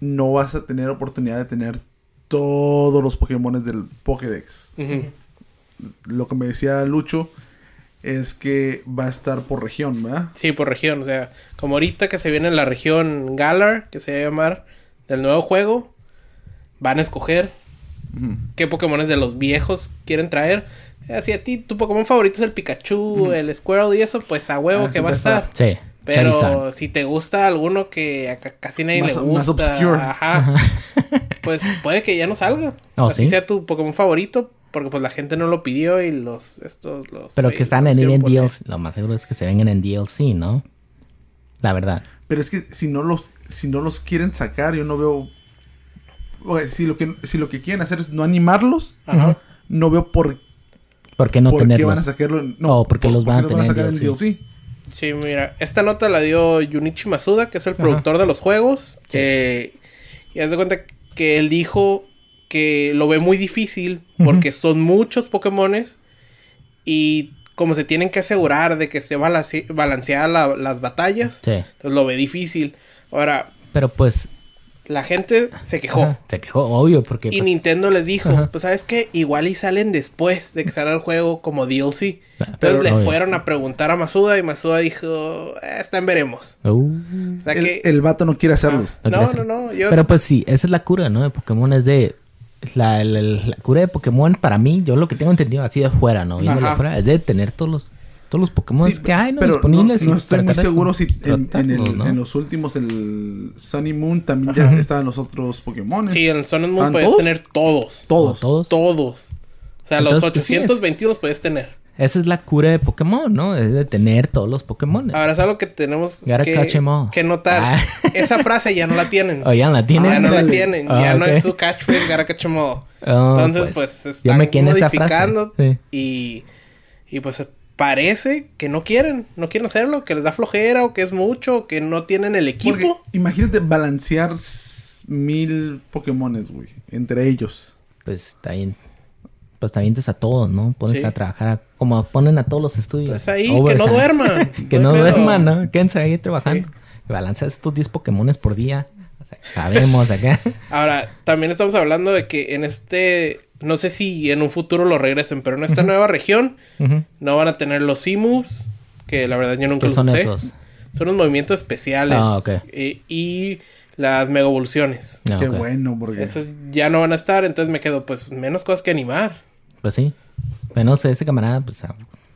no vas a tener oportunidad de tener todos los Pokémones del Pokédex. Lo que me decía Lucho es que va a estar por región, ¿verdad? Sí, por región. O sea, como ahorita que se viene la región Galar, que se va a llamar del nuevo juego, van a escoger qué Pokémon de los viejos quieren traer. Si a ti tu Pokémon favorito es el Pikachu, el Squirrel y eso, pues a huevo Ah, que sí va a a estar. Sí. Pero Charizard. si te gusta alguno que a casi nadie Más- le gusta, más obscure. ajá, pues puede que ya no salga. Oh, Así ¿sí? sea tu Pokémon favorito, porque pues la gente no lo pidió y los estos los Pero que están en, en DLC. Lo más seguro es que se vengan en DLC, ¿no? La verdad. Pero es que si no los, si no los quieren sacar, yo no veo. Si lo que si lo que quieren hacer es no animarlos, Ajá. no veo por, ¿Por qué no por qué tenerlos? van a sacarlo. en- Oh, porque los van a tener en sacar en. DLC. Sí, mira, esta nota la dio Junichi Masuda, que es el productor de los juegos. Sí. Eh, y haz de cuenta que él dijo que lo ve muy difícil porque son muchos Pokémones y como se tienen que asegurar de que esté balanceada la- las batallas, Sí. entonces lo ve difícil. Ahora, Pero pues. La gente se quejó. ajá, se quejó, obvio, porque. Y pues, Nintendo les dijo, Ajá. pues sabes qué, igual y salen después de que salga el juego como DLC. Ah, Entonces pero- le obvio. fueron a preguntar a Masuda y Masuda dijo, eh, está en veremos. Uh, O sea El, que... el vato no quiere hacerlos. no no, no, hacer. no, yo... Pero pues sí, esa es la cura, ¿no? De Pokémon es de. La, la- la cura de Pokémon, para mí, yo lo que tengo entendido así de fuera, ¿no? Viéndolo de fuera, es de tener todos los, todos los Pokémon Sí, que hay, ¿no? pero Disponibles. no, no y estoy muy seguro si en, en el- tratarlos, ¿no? en los últimos, el Sunny Moon, también ya Ajá. estaban los otros Pokémon. Sí, en el Sun and Moon ¿Están puedes todos? tener todos. Todos. Todos. Todos. O sea, los Entonces, pues, sí es. 821 los puedes tener. Esa es la cura de Pokémon, ¿no? Es de tener todos los Pokémon. Ahora es algo que tenemos que, catch 'em all. que notar. Ah. Esa frase ya no la tienen. ¿O ya la tienen? Ya no la Dale. tienen. Ah, ya no ok. es su catchphrase, gotta catch 'em all. Oh, Entonces, pues, yo están me quedé en esa frase. modificando Sí. y, y pues parece que no quieren, no quieren hacerlo, que les da flojera o que es mucho, o que no tienen el Porque equipo. imagínate balancear mil Pokémones, güey, entre ellos. Pues está bien. Pues te avientes a todos, ¿no? Pones Sí. a trabajar a- como ponen a todos los estudios. Pues ahí, que no duerman. que no pedo. duerman, ¿no? Quédense ahí trabajando. Y balanceas estos 10 Pokémones por día. O sea, sabemos acá. Ahora, también estamos hablando de que en este, no sé si en un futuro lo regresen, pero en esta nueva región no van a tener los C-Moves, que la verdad yo nunca ¿Qué los son usé. esos? Son unos movimientos especiales. Ah, ok. Eh, y las mega evoluciones. Ah, Qué bueno, porque... Esas ya no van a estar, entonces me quedo, pues, menos cosas que animar. Pues sí. Pero no sé, ese camarada, pues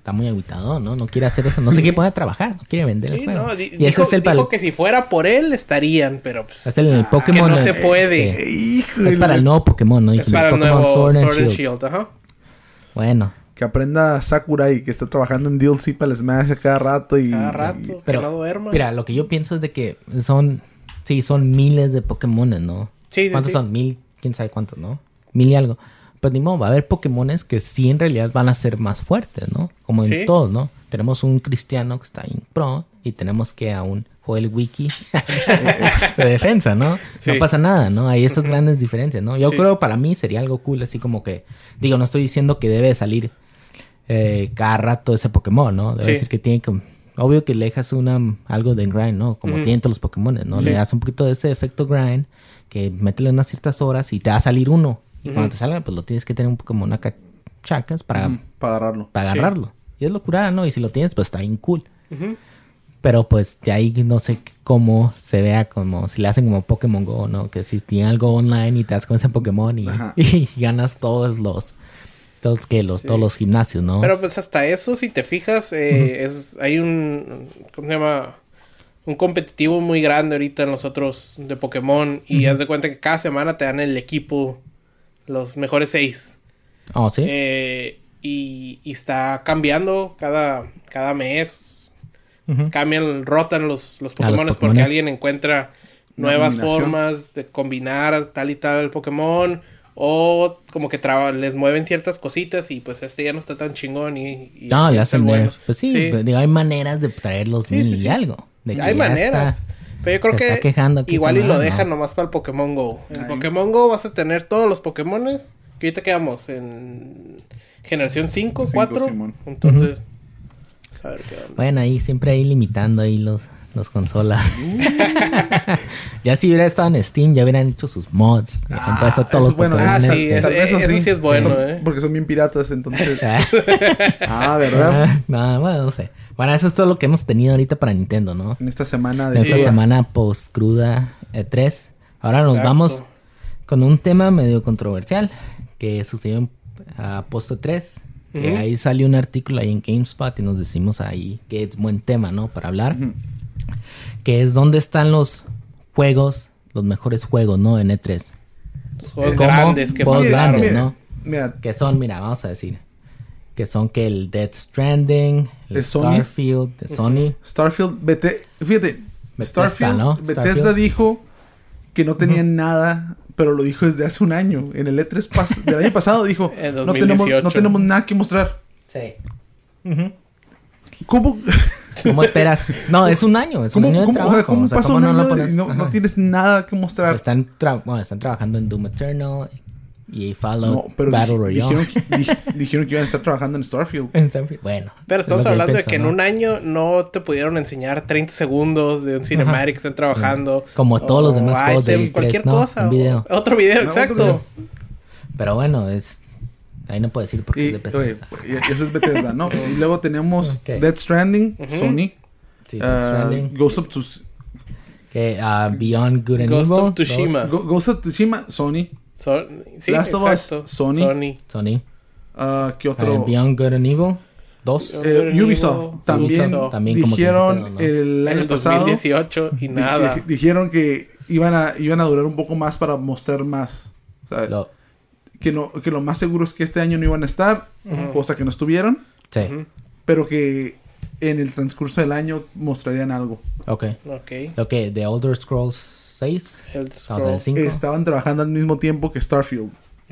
está muy aguitado, ¿no? No quiere hacer eso. No se quiere poner a trabajar, no quiere vender el Sí, juego. no, di- y ese dijo, es el, dijo que si fuera por él, estarían, pero pues... es el, el Pokémon. que no se puede. Es para el nuevo Pokémon, ¿no? Es para el Pokémon nuevo Sword and Sword and Shield. Shield, ajá. Bueno, Que aprenda Sakurai que está trabajando en DLC para el Smash a cada rato y... Cada rato, y- pero que no duerma. mira, lo que yo pienso es de que son, sí, son miles de Pokémon, ¿no? Sí, sí, ¿Cuántos sí. son? Mil, quién sabe cuántos, ¿no? Mil y algo. Pues ni modo, va a haber Pokémones que sí en realidad van a ser más fuertes, ¿no? Como en Sí. todos, ¿no? Tenemos un cristiano que está en pro y tenemos que a un Joel Wiki de defensa, ¿no? Sí. No pasa nada, ¿no? Hay esas grandes diferencias, ¿no? Yo Sí. creo para mí sería algo cool, así como que, digo, no estoy diciendo que debe salir eh, cada rato ese Pokémon, ¿no? Debe Sí. decir que tiene que... Obvio que le dejas una, algo de grind, ¿no? Como Ujú. tienen todos los Pokémon, ¿no? Sí. Le das un poquito de ese efecto grind, que métele unas ciertas horas y te va a salir uno. Y cuando te salga, pues lo tienes que tener un Pokémon acá chacas para, para agarrarlo. para Sí. agarrarlo. Y es locura, ¿no? Y si lo tienes, pues está bien cool. Pero pues de ahí no sé cómo se vea como si le hacen como Pokémon Go, ¿no? Que si tiene algo online y te das con ese Pokémon y, ganas todos los todos que los Sí. todos los gimnasios, ¿no? Pero pues hasta eso, si te fijas, eh, es, hay un, ¿cómo se llama? Un competitivo muy grande ahorita en los otros de Pokémon. Y haz de cuenta que cada semana te dan el equipo, los mejores seis. oh, sí. Eh, y, y está cambiando cada, cada mes. Cambian, rotan los, los Ah, Pokémon porque Pokémones. alguien encuentra nuevas formas de combinar tal y tal Pokémon. O como que traba- les mueven ciertas cositas y pues este ya no está tan chingón y... y No, le es el hacen bueno. Pues sí, digo, hay maneras de traerlos Sí, sí, mil y sí. algo. De que Hay ya maneras. está- Pero yo creo se está que quejando aquí igual y lo dejan ¿no? nomás para el Pokémon Go. En Ay. Pokémon Go vas a tener todos los Pokémones. Que ahorita quedamos en generación 5, Cinco, 4. Simón. Entonces, a ver qué onda. Bueno, ahí siempre ahí limitando ahí los, los consolas. ya si hubiera estado en Steam, ya hubieran hecho sus mods. Ejemplo, eso todos eso los es bueno. Pokémon. Ah, sí, eso sí es bueno, Son- eh. Porque son bien piratas, entonces... Ah, ah, ¿verdad? no, bueno, no sé. Bueno, eso es todo lo que hemos tenido ahorita para Nintendo, ¿no? En esta semana En de... esta Sí. semana post cruda E3. Ahora nos Exacto. vamos con un tema medio controversial que sucedió en a post E3. Que Ujú. ahí salió un artículo ahí en GameSpot y nos decimos ahí que es buen tema, ¿no? Para hablar. Que es dónde están los juegos, los mejores juegos, ¿no? En E3. Los juegos grandes que Juegos grandes, mira, ¿no? Mira, Que son, mira, vamos a decir. Que son que el Dead Stranding, el. Starfield, de Sony. Starfield, vete, fíjate, Bethesda, Starfield, ¿no? Bethesda Starfield. dijo que no tenía nada, pero lo dijo desde hace un año. En el E3 pas- del año pasado dijo, no tenemos, no 2018. tenemos nada que mostrar. Sí. ¿Cómo, ¿Cómo esperas? No, es un año, es un cómo, año de cómo- trabajo. cómo o sea, pasa ¿cómo un no lo año pones? y no, no Ajá. tienes nada que mostrar? Están, tra- bueno, están trabajando en Doom Eternal y Fallout No, pero Battle di- Royale. dijeron, que, di- dijeron que iban a estar trabajando en Starfield. Starfield, bueno. Pero es estamos yo hablando de pienso, que en ¿no? un año no te pudieron enseñar 30 segundos de un cinematic que estén trabajando. Como todos los demás juegos de E3, cualquier ¿no? cosa. Un video. Otro video, No, exacto. otro Pero bueno, es... Ahí no puedo decir porque Y, es de PC. oye, eso es Bethesda, ¿no? y luego tenemos Ok. Dead Stranding, Ujú. Sony, Sí, uh, Death Stranding. Ghost of Tsus- Que, ah, Beyond Good and Ghost Evil. of Tsushima. Go- Ghost of Tsushima, Sony. So- sí, Last of Us, exacto. Sony. Sony. Uh, Sony. ¿Qué otro? Beyond Good and Evil. Dos. Eh, Ubisoft también, Ubisoft. También como que dijeron pedo, ¿no? el En año el pasado 2018 y di- nada. di- dijeron que iban a iban a durar un poco más para mostrar más O sea, Lo- que no que lo más seguro es que este año no iban a estar Ujú. cosa que no estuvieron sí, Ujú. pero que en el transcurso del año mostrarían algo ok. Ok. Lo que, The Elder Scrolls 6. El Vamos a ver, scroll. 5. estaban trabajando al mismo tiempo que Starfield.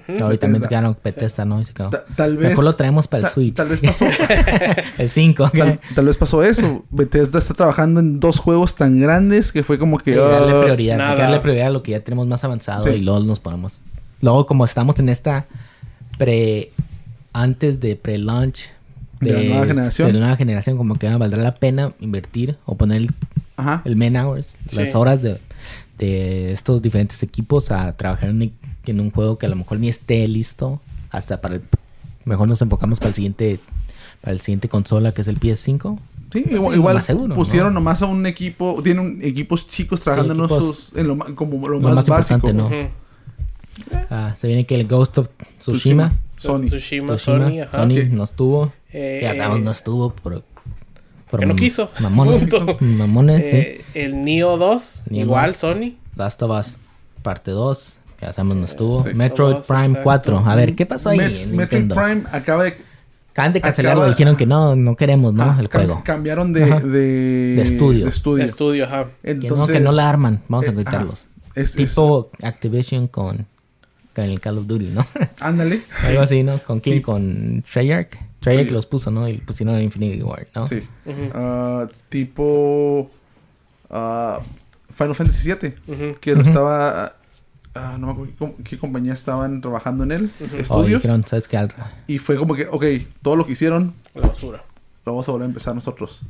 Ahorita también Bethesda. quedaron Bethesda, ¿no? Y se quedó. Ta- tal vez Mejor lo traemos para el ta- Switch. tal vez pasó el 5. tal, tal vez pasó eso Bethesda está trabajando en dos juegos tan grandes que fue como que Sí, darle ah, prioridad. hay que nada. darle prioridad a lo que ya tenemos más avanzado Sí. y luego nos ponemos. Luego, como estamos en esta pre. Antes de pre-launch. De la nueva generación. De la nueva generación, como que valdrá la pena invertir o poner el, ajá el man hours, Sí. las horas de, de estos diferentes equipos a trabajar en, en un juego que a lo mejor ni esté listo hasta para el. Mejor nos enfocamos para el siguiente. Para el siguiente consola que es el PS5. Sí, Pues igual, sí, igual más seguro, pusieron ¿no? nomás a un equipo, tienen equipos chicos trabajando en, equipos- esos- en lo, como lo, lo más, más básico. ¿no? Ujú. Ah, se viene que el Ghost of Tsushima. Sony. Tsushima, Tsushima, Sony, ajá. Sony Sí. no estuvo. Eh, que ya sabemos, no estuvo por... por que no quiso. Mamones. Punto. Mamones, sí. eh, El Neo 2, Neo igual 2. Sony. Last of Us parte 2, que ya sabemos no estuvo. sí. Metroid Dos, Prime exacto. 4. A ver, ¿qué pasó ahí Met- en Metroid Nintendo? Prime acaba de... Acaban de cancelarlo, acaba- dijeron que no, no queremos, ¿no? ah, el juego. Cambiaron de... De, De estudio. de estudio. De estudio, ajá. Que Entonces, no, que no la arman, vamos a eh, quitarlos. ajá. Es, es- tipo Activision con, con el Call of Duty, ¿no? ándale. Algo así, ¿no? ¿Con quién? Sí. Con Treyarch. Treyarch Sí. los puso, ¿no? Y pusieron Infinity Ward, ¿no? Sí. Ah, tipo... ah, Final Fantasy VII. Que lo estaba... ah, no me acuerdo qué, com- qué compañía estaban trabajando en él. O Estudios. dijeron, ¿sabes qué? Al- Y fue como que, ok, todo lo que hicieron, La basura. lo vamos a volver a empezar nosotros.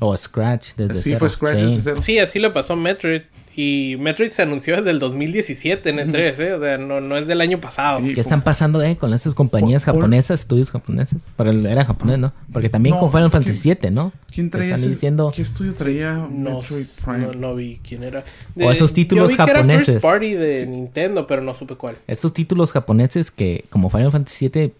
O Scratch desde sí, cero. fue Scratch Sí. desde cero. Sí, así le pasó a Metroid. Y Metroid se anunció desde el 2017 en E3, ¿eh? O sea, no, no es del año pasado. Sí. ¿Qué están pasando, eh? Con estas compañías Por- por- japonesas, estudios japoneses. Pero era japonés, ¿no? Porque también No, con Final ¿quién- Fantasy VII, ¿no? ¿Quién traía están ese- diciendo... ¿Qué estudio traía No, Metroid s- Prime? no, no vi quién era. O esos títulos yo vi Que era japoneses. first party de Nintendo, pero no supe cuál. Estos títulos japoneses que, como Final Fantasy VII,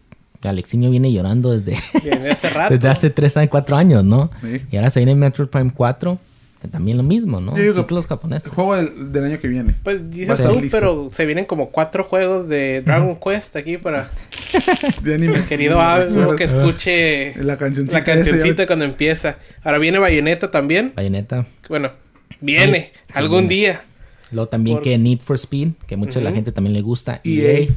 Alexiño viene llorando desde, Desde hace rato. desde hace 3 a 4 años, ¿no? Sí. Y ahora se viene Metroid Prime 4, que también lo mismo, ¿no? Digo Títulos japoneses. El juego del, del año que viene. Pues dices tú, pero se vienen como cuatro juegos de Dragon Quest aquí para De anime. querido algo que escuche La cancioncita. la cancioncita cuando empieza. Ahora viene Bayonetta también. Bayonetta. Bueno, viene Sí, algún viene. día. Luego también Por- que Need for Speed, que mucha de la gente también le gusta. EA. EA.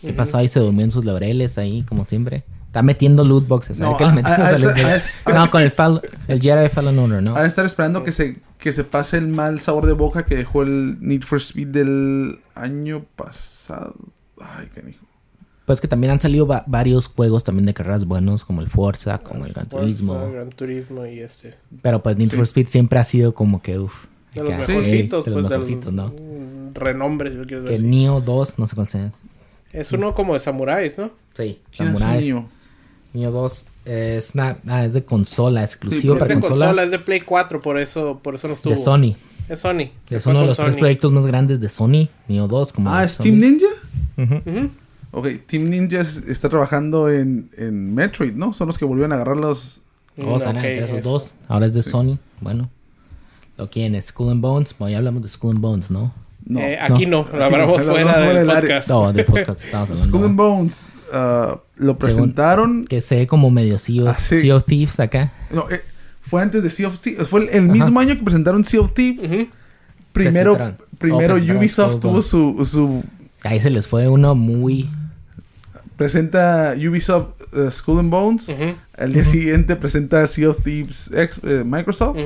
¿Qué pasó ahí? Se durmió en sus laureles ahí, como siempre. Está metiendo loot boxes. No, ¿sabes qué le a- a- a a a No, con el, Fall- el Jedi Fallen Order, ¿no? De estar esperando que se, que se pase el mal sabor de boca que dejó el Need for Speed del año pasado. Ay, qué hijo. Pues que también han salido va- varios juegos también de carreras buenos, como el Forza, como el Gran Forza, Turismo. Gran Turismo y este. Pero pues Need Sí. for Speed siempre ha sido como que, uff. De los que, mejorcitos, de pues los de mejorcitos, los ¿no? mm, renombres, yo quiero Que decir. Neo 2, no sé cuál sea. Es uno como de samuráis, ¿no? Sí, ¿Quién es Samurai. niño? Neo 2 es, una, ah, es de consola, exclusivo Sí, para Es de consola, consola, es de Play 4, por eso, por eso no estuvo. de Sony. Es Sony. se Es uno de los tres proyectos más grandes de Sony, Neo 2. Como Ah, ¿es Sony. Team Ninja? Ujú. Ok, Team Ninja es- está trabajando en, en Metroid, ¿no? Son los que volvieron a agarrar los... Todos Mm, eran ok, entre esos eso. dos. Ahora es de Sony. Bueno. Lo quieren, Skull and Bones. Bueno, ya hablamos de Skull and Bones, ¿no? No. Eh, aquí no, Aquí lo hablamos no, fuera del del podcast. No, de podcast estamos Skull and. Bones ah, lo presentaron... Que se ve como medio Sea of, Ah, sí. Sea of Thieves acá. No, eh, fue antes de Sea of Thieves. Fue el, el mismo año que presentaron Sea of Thieves. Primero, primero Oh, Ubisoft tuvo su, su... Ahí se les fue uno muy... Presenta Ubisoft Skull and Bones. Al día siguiente presenta Sea of Thieves ex- eh, Microsoft.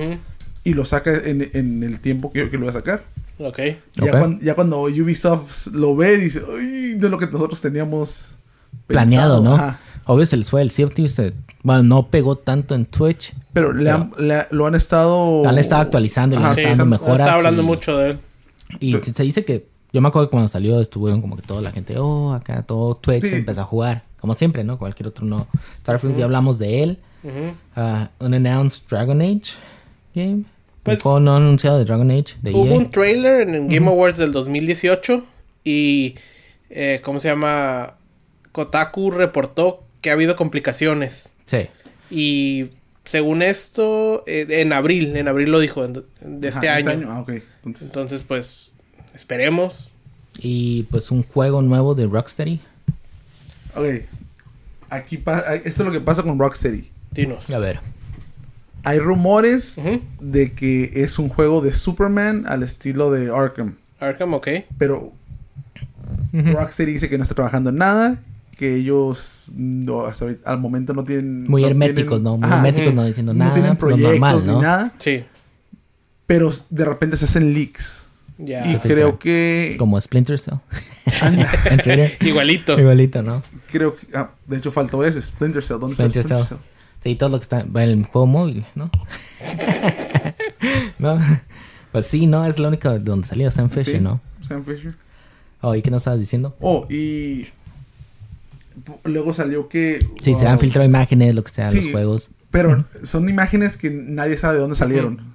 Y lo saca en, en el tiempo que, que lo va a sacar. Ok. Ya, cuando Ubisoft lo ve, dice, uy, de lo que nosotros teníamos Planeado, pensado". ¿no? Ajá. Obvio se les fue el eh, Bueno, no pegó tanto en Twitch. Pero le han- le- lo han estado... Lo han estado actualizando y le Ajá, han Sí, estado dando mejoras. Estaba hablando y- mucho de él. Y se se dice que yo me acuerdo que cuando salió estuvieron como que toda la gente, oh, acá todo Twitch Sí. empezó a jugar. Como siempre, ¿no? Cualquier otro no. Starfield ya hablamos de él. Ujú. Ah, Unannounced Dragon Age game. Pues- un juego no anunciado de Dragon Age de Hubo EA. un trailer en el Game Awards del 2018 y, eh, ¿cómo se llama? Kotaku reportó que ha habido complicaciones. Sí. Y según esto, eh, en abril, en abril lo dijo, en- de este Ajá, año. Ah, ok. Entonces, Entonces, pues, esperemos. Y pues un juego nuevo de Rocksteady. ok. Aquí pa- esto es lo que pasa con Rocksteady. Dinos. A ver. Hay rumores de que es un juego de Superman al estilo de Arkham. Arkham, ok. Pero Rocksteady dice que no está trabajando en nada. Que ellos no, hasta ahorita- al momento no tienen... Muy no herméticos, tienen- ¿no? Muy Ajá, herméticos, no diciendo no nada. tienen lo proyectos normal, ¿no? ni nada. Sí. Pero de repente se hacen leaks. Ya. y creo que... Como Splinter Cell. Anda, en Twitter. Igualito. Igualito, ¿no? creo que... ah, de hecho faltó ese. Splinter Cell. ¿Dónde Splinter está Cell. Splinter Cell? Sí, todo lo que está va en el juego móvil, ¿no? ¿No? Pues sí, no, es lo único de donde salió Sam Fisher, Sí, ¿no? Sam Fisher. Oh, ¿y qué nos estabas diciendo? Oh, y... Luego salió que... Sí, se han filtrado imágenes, lo que sea, de Sí. los juegos. Pero son imágenes que nadie sabe de dónde salieron.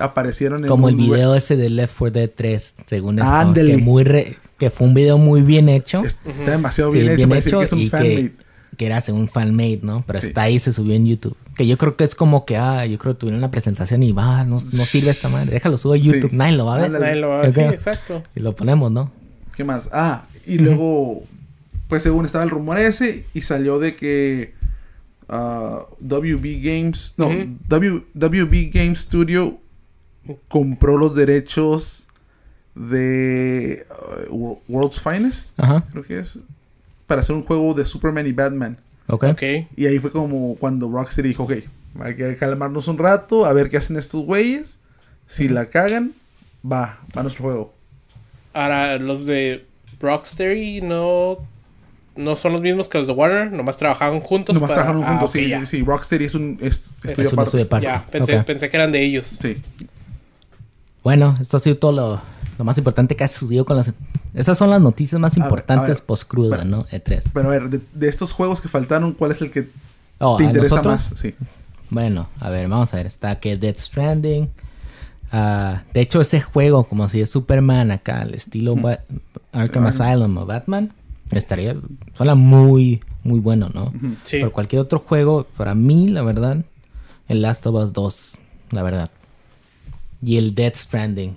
Aparecieron en Como el video ese de Left 4 Dead 3, según esto. Que, muy re- que fue un video muy bien hecho. Está demasiado Sí, bien hecho. bien hecho que es un y que, que era según fanmade, ¿no? Pero Sí. está ahí, se subió en YouTube. Que yo creo que es como que, ah, yo creo que tuvieron una presentación y va, no, no sirve esta madre, déjalo subo a YouTube, Sí. nadie lo va a ver. Nadie lo va a Ok. Sí, exacto. Y lo ponemos, ¿no? ¿Qué más? Ah, y luego, pues según estaba el rumor ese, y salió de que ah, WB Games, no. W, WB Games Studio compró los derechos de ah, Wo- World's Finest, Ajá, creo que es, para hacer un juego de Superman y Batman. ok. Ok. Y ahí fue como cuando Rocksteady dijo, ok, hay que calmarnos un rato, a ver qué hacen estos güeyes. Si la cagan, va, va nuestro juego. Ahora, los de Rocksteady no, no son los mismos que los de Warner, nomás trabajaban juntos. Nomás para- trabajaron Ah, juntos, sí, sí, Rocksteady es un es- Es estudio aparte. Ya, pensé, Ok. pensé que eran de ellos. Sí. Bueno, esto ha sido todo lo, lo más importante que ha sucedido con las... Esas son las noticias más importantes post-cruda. ¿no? E3. Pero a ver, de, de estos juegos que faltaron, ¿cuál es el que Oh, te ¿a interesa nosotros? más? Sí. Bueno, a ver, vamos a ver. Está que Dead Stranding. Ah, de hecho, ese juego, como si es Superman acá, al estilo Ba- Arkham. Asylum o Batman, estaría. Suena muy, muy bueno, ¿no? Sí. Por cualquier otro juego, para mí, la verdad, el Last of Us 2, la verdad. Y el Dead Stranding.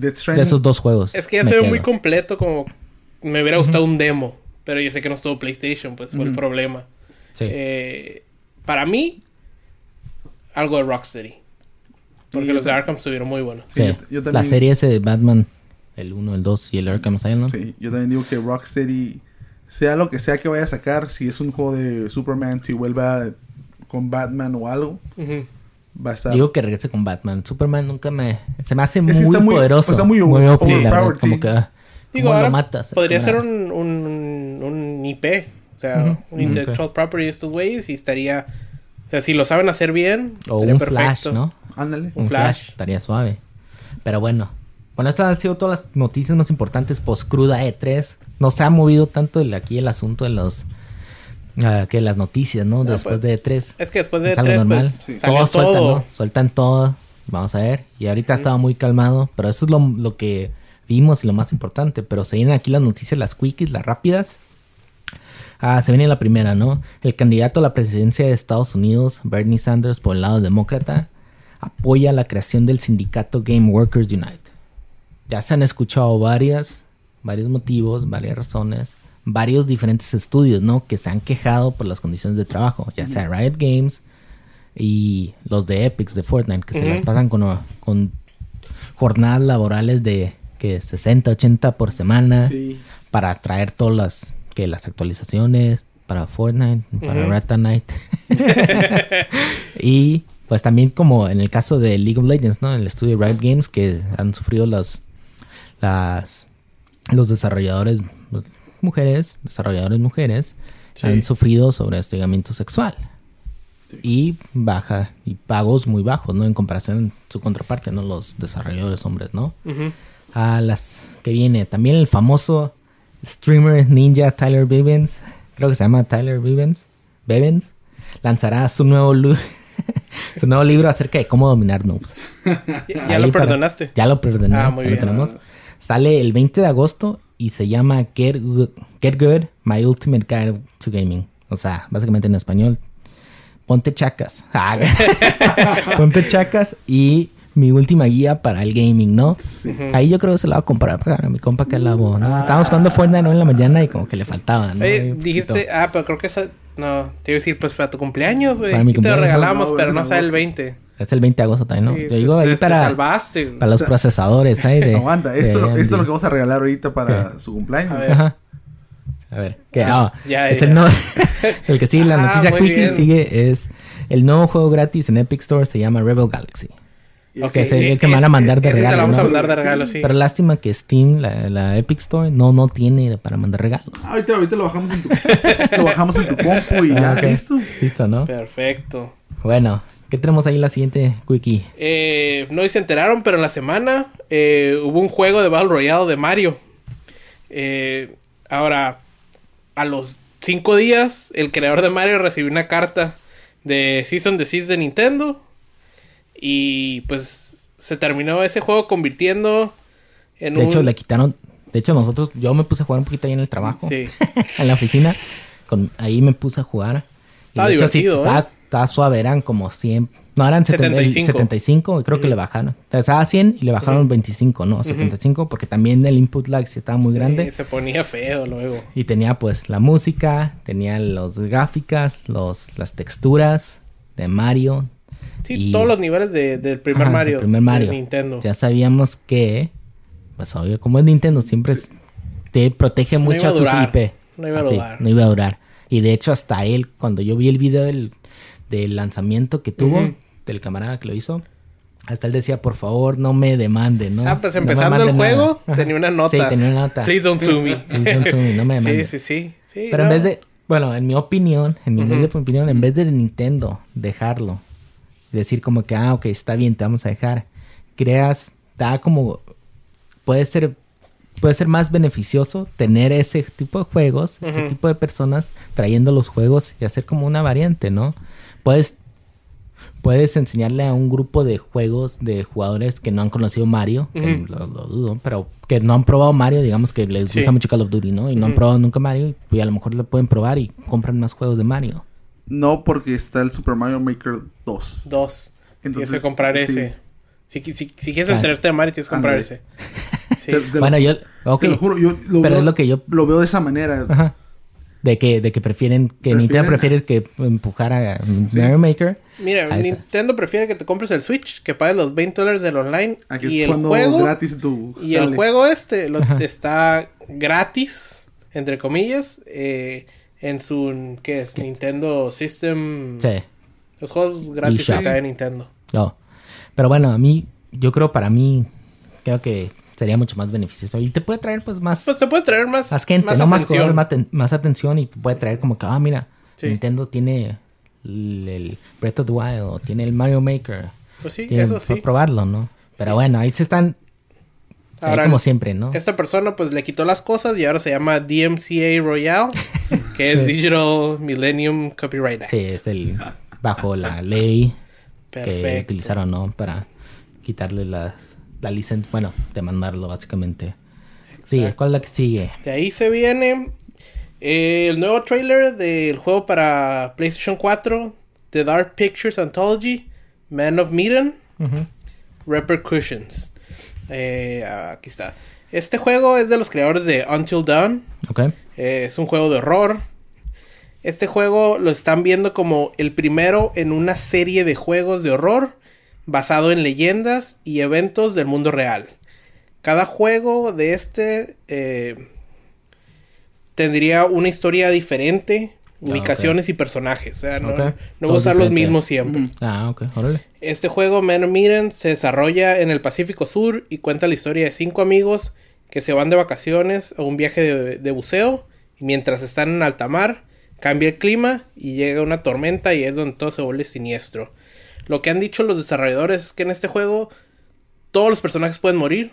De esos dos juegos. Es que ya se ve muy completo, como me hubiera gustado un demo. Pero yo sé que no estuvo PlayStation, pues fue el problema. Sí. Eh, para mí, algo de Rocksteady. Porque Sí, los de Arkham estuvieron muy buenos. Sí. yo- yo La también- serie ese de Batman, el 1, el 2 y el Arkham Asylum. Sí, yo también digo que Rocksteady, sea lo que sea que vaya a sacar, si es un juego de Superman, si vuelva con Batman o algo, Ujú. Va a estar. Digo que regrese con Batman. Superman nunca me... Se me hace Es muy, que está muy- poderoso. está muy muy verdad. Como sí. que... ah, Digo, ¿Cómo ahora lo matas? podría Como ser un, un, un IP. O sea, un intellectual property de estos güeyes y estaría... O sea, si lo saben hacer bien, O estaría un perfecto. Flash, ¿no? Ándale. Un Flash. Estaría suave. Pero bueno. Bueno, estas han sido todas las noticias más importantes post-cruda E3. No se ha movido tanto el, aquí el asunto de los... ah, que las noticias, ¿no? No, Después pues, de E3. Es que después de Es algo tres, normal. pues, Sí. salió Todos sueltan, todo. ¿no? Sueltan todo. Vamos a ver. Y ahorita estaba muy calmado. Pero eso es lo, lo que vimos y lo más importante. Pero se vienen aquí las noticias, las quickies, las rápidas. Ah, se viene la primera, ¿no? El candidato a la presidencia de Estados Unidos, Bernie Sanders, por el lado demócrata, apoya la creación del sindicato Game Workers Unite. Ya se han escuchado varias, varios motivos, varias razones, varios diferentes estudios, ¿no? Que se han quejado por las condiciones de trabajo, ya sea Riot Games y los de Epics de Fortnite, que se las pasan con, con jornadas laborales de que 60, 80 por semana Sí. para traer todas las que las actualizaciones para Fortnite, para Ujú. Rata Night. y pues también como en el caso de League of Legends, ¿no? El estudio Riot Games que han sufrido los las los desarrolladores mujeres, desarrolladores mujeres Sí. han sufrido sobre hostigamiento sexual. Sí. Y baja y pagos muy bajos, ¿no? En comparación a su contraparte, ¿no? Los desarrolladores hombres, ¿no? A las que viene. También el famoso streamer ninja Tyler Vivens, creo que se llama Tyler Vivens, Bevens, lanzará su nuevo su nuevo libro acerca de cómo dominar noobs. Ya, lo para- perdonaste. Ya lo perdoné. Ah, muy lo. Sale el 20 de agosto y se llama Get Good, Get Good, My Ultimate Guide to Gaming. O sea, básicamente en español, ponte chacas. Ah, ponte chacas y mi última guía para el gaming, ¿no? Sí. Ahí yo creo que se la va a comprar para mi compa que la ¿no? Ah. Estábamos jugando Fortnite ¿no? en la mañana y como que le faltaba, ¿no? Dijiste, ah, pero creo que esa. No, te iba a decir, pues para tu cumpleaños, güey. Para mi Aquí Te lo cumpleaños. regalamos, No, pero no sale el no. 20. Es el 20 de agosto también, ¿no? Sí, yo digo ahí para, salvaste, güey. para los O sea- procesadores, ¿sabes? De, Aguanta, esto, de lo- esto es lo que vamos a regalar ahorita para su cumpleaños. A ver. Ajá. A ver, ¿qué? Ah, ya, es ya. el no... el que sigue, la Ah, noticia bien. sigue es el nuevo juego gratis en Epic Store se llama Rebel Galaxy. Ok, que es el que me van a ese- mandar de ese regalo, te la vamos a mandar de regalo, sí. Pero lástima que Steam, la, la Epic Store, no, no tiene para mandar regalos. Ah, ahorita, ahorita lo bajamos en tu, lo bajamos en tu compu y ya, Ah, listo. Listo, ¿no? Perfecto. Bueno, ¿qué tenemos ahí en la siguiente quickie? Eh, no se enteraron, pero en la semana eh, hubo un juego de Battle Royale de Mario. Eh, ahora, a los cinco días, el creador de Mario recibió una carta de Season the Seas de Nintendo. Y pues se terminó ese juego convirtiendo en De un... hecho, le quitaron. De hecho, nosotros. Yo me puse a jugar un poquito ahí en el trabajo. Sí. en la oficina. Con, ahí me puse a jugar. Y Estaba de hecho, sí, divertido, estaba, ¿eh? estaba suave. Eran como 100. No, eran 75. 75. 75 y creo que le bajaron. O sea, estaba 100 y le bajaron 25, ¿no? 75 porque también el input lag sí estaba muy grande. Sí, se ponía feo luego. Y tenía pues la música, tenía los gráficas, los, las texturas de Mario. Sí, Y- todos los niveles de- del primer Mario. del primer Mario. De Nintendo. Ya sabíamos que, pues obvio, como es Nintendo, siempre es- te protege No mucho a a sus. IP. No iba a Así, durar. no iba a durar. Y de hecho, hasta él, cuando yo vi el video del, del lanzamiento que tuvo, del camarada que lo hizo, hasta él decía, por favor, no me demande, ¿no? Ah, pues No empezando el juego, nada". tenía una nota. Sí, tenía una nota. Please don't sue me. Please don't sue me, no me sí, demandes. sí, sí, sí. Pero en vez de, bueno, en mi opinión, en mi humilde opinión, en vez de Nintendo dejarlo, decir como que, ah, ok, está bien, te vamos a dejar, creas, da como, puede ser, puede ser más beneficioso tener ese tipo de juegos, ese tipo de personas trayendo los juegos y hacer como una variante, ¿no? Puedes, puedes enseñarle a un grupo de juegos de jugadores que no han conocido Mario, que lo, lo dudo, pero que no han probado Mario, digamos que les Sí. gusta mucho Call of Duty, ¿no? Y no han probado nunca Mario, y a lo mejor lo pueden probar y compran más juegos de Mario. No, porque está el Super Mario Maker 2. Dos. Entonces, tienes que comprar sí. ese. Si, si, si quieres Ah, enterarte de Mario, tienes que comprar ese. Sí. Te- te- bueno, yo, ok, Te lo juro, yo lo pero veo, es lo que yo, lo veo de esa manera. ajá, de que, de que prefieren, que Prefieren- Nintendo prefiere que empujar a Mario Maker. Mira. Nintendo prefiere que te compres el Switch, que pagues los 20 dólares del online. Aquí y es el cuando juego. gratis en tu Y el juego este lo, está gratis, entre comillas, eh, en su, ¿qué es? Nintendo System. Sí. Los juegos gratis de Nintendo. No. Pero bueno, a mí, yo creo para mí, creo que sería mucho más beneficioso. Y te puede traer pues más, Pues te puede traer más, más gente, más ¿no? Más, atención. más, más atención y puede traer como que, ah, mira, Sí. Nintendo tiene el, el Breath of the Wild, o tiene el Mario Maker. Pues sí, Tiene- eso sí. para probarlo, ¿no? Pero bueno, ahí se están, ahí Ahora, como siempre, ¿no? esta persona pues le quitó las cosas y ahora se llama DMCA Royale, que es Digital Millennium Copyright Act. Sí, es el bajo la ley que utilizaron, ¿no? Para quitarle la, la licencia, bueno, demandarlo básicamente. Sí. ¿cuál es la que sigue? De ahí se viene eh, el nuevo trailer del juego para PlayStation 4, The Dark Pictures Anthology, Man of Medan. Repercussions. Eh, aquí está. Este juego es de los creadores de Until Dawn. Ok. Eh, es un juego de horror. Este juego lo están viendo como el primero en una serie de juegos de horror basado en leyendas y eventos del mundo real. Cada juego de este eh, tendría una historia diferente, ubicaciones y personajes. O sea, no, Ok. no usar los mismos siempre. Ah, ok, órale. Este juego, Man of Medan, se desarrolla en el Pacífico Sur y cuenta la historia de cinco amigos que se van de vacaciones a un viaje de, de buceo y mientras están en alta mar cambia el clima y llega una tormenta y es donde todo se vuelve siniestro. Lo que han dicho los desarrolladores es que en este juego todos los personajes pueden morir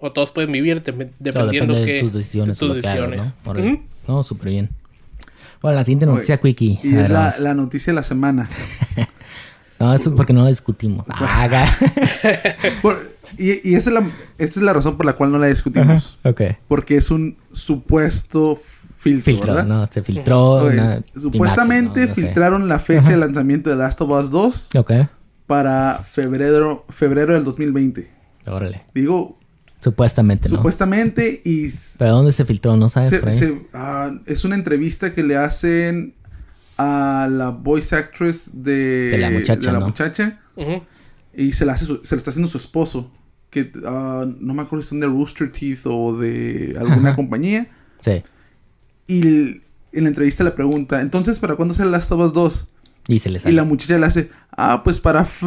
o todos pueden vivir dependiendo que, de tus decisiones. de tus decisiones. ¿no? Ujú. No, súper bien. Bueno, la siguiente noticia, Quickie. Y A es ver, la, noticia de la semana. No, eso es porque no la discutimos. Ah, y y esa es la, esta es la razón por la cual no la discutimos. ok. Porque es un supuesto filtro, Filtró, ¿verdad? ¿no? Se filtró. Una Supuestamente imagen, ¿no? No sé. filtraron la fecha de lanzamiento de Last of Us 2 Ok. para febrero, febrero del 2020. Órale. Digo, Supuestamente, ¿no? supuestamente y s- ¿Pero dónde se filtró? ¿No sabes? se- por ahí? se- ah, es una entrevista que le hacen a la voice actress de, De la muchacha, de la ¿no? muchacha, y se la hace su- se la está haciendo su esposo que ah, no me acuerdo si son de Rooster Teeth o de alguna Ajá. compañía Sí. y l- en la entrevista le pregunta entonces para cuándo sale Last of Us 2 Y se le y la muchacha le hace ah pues para f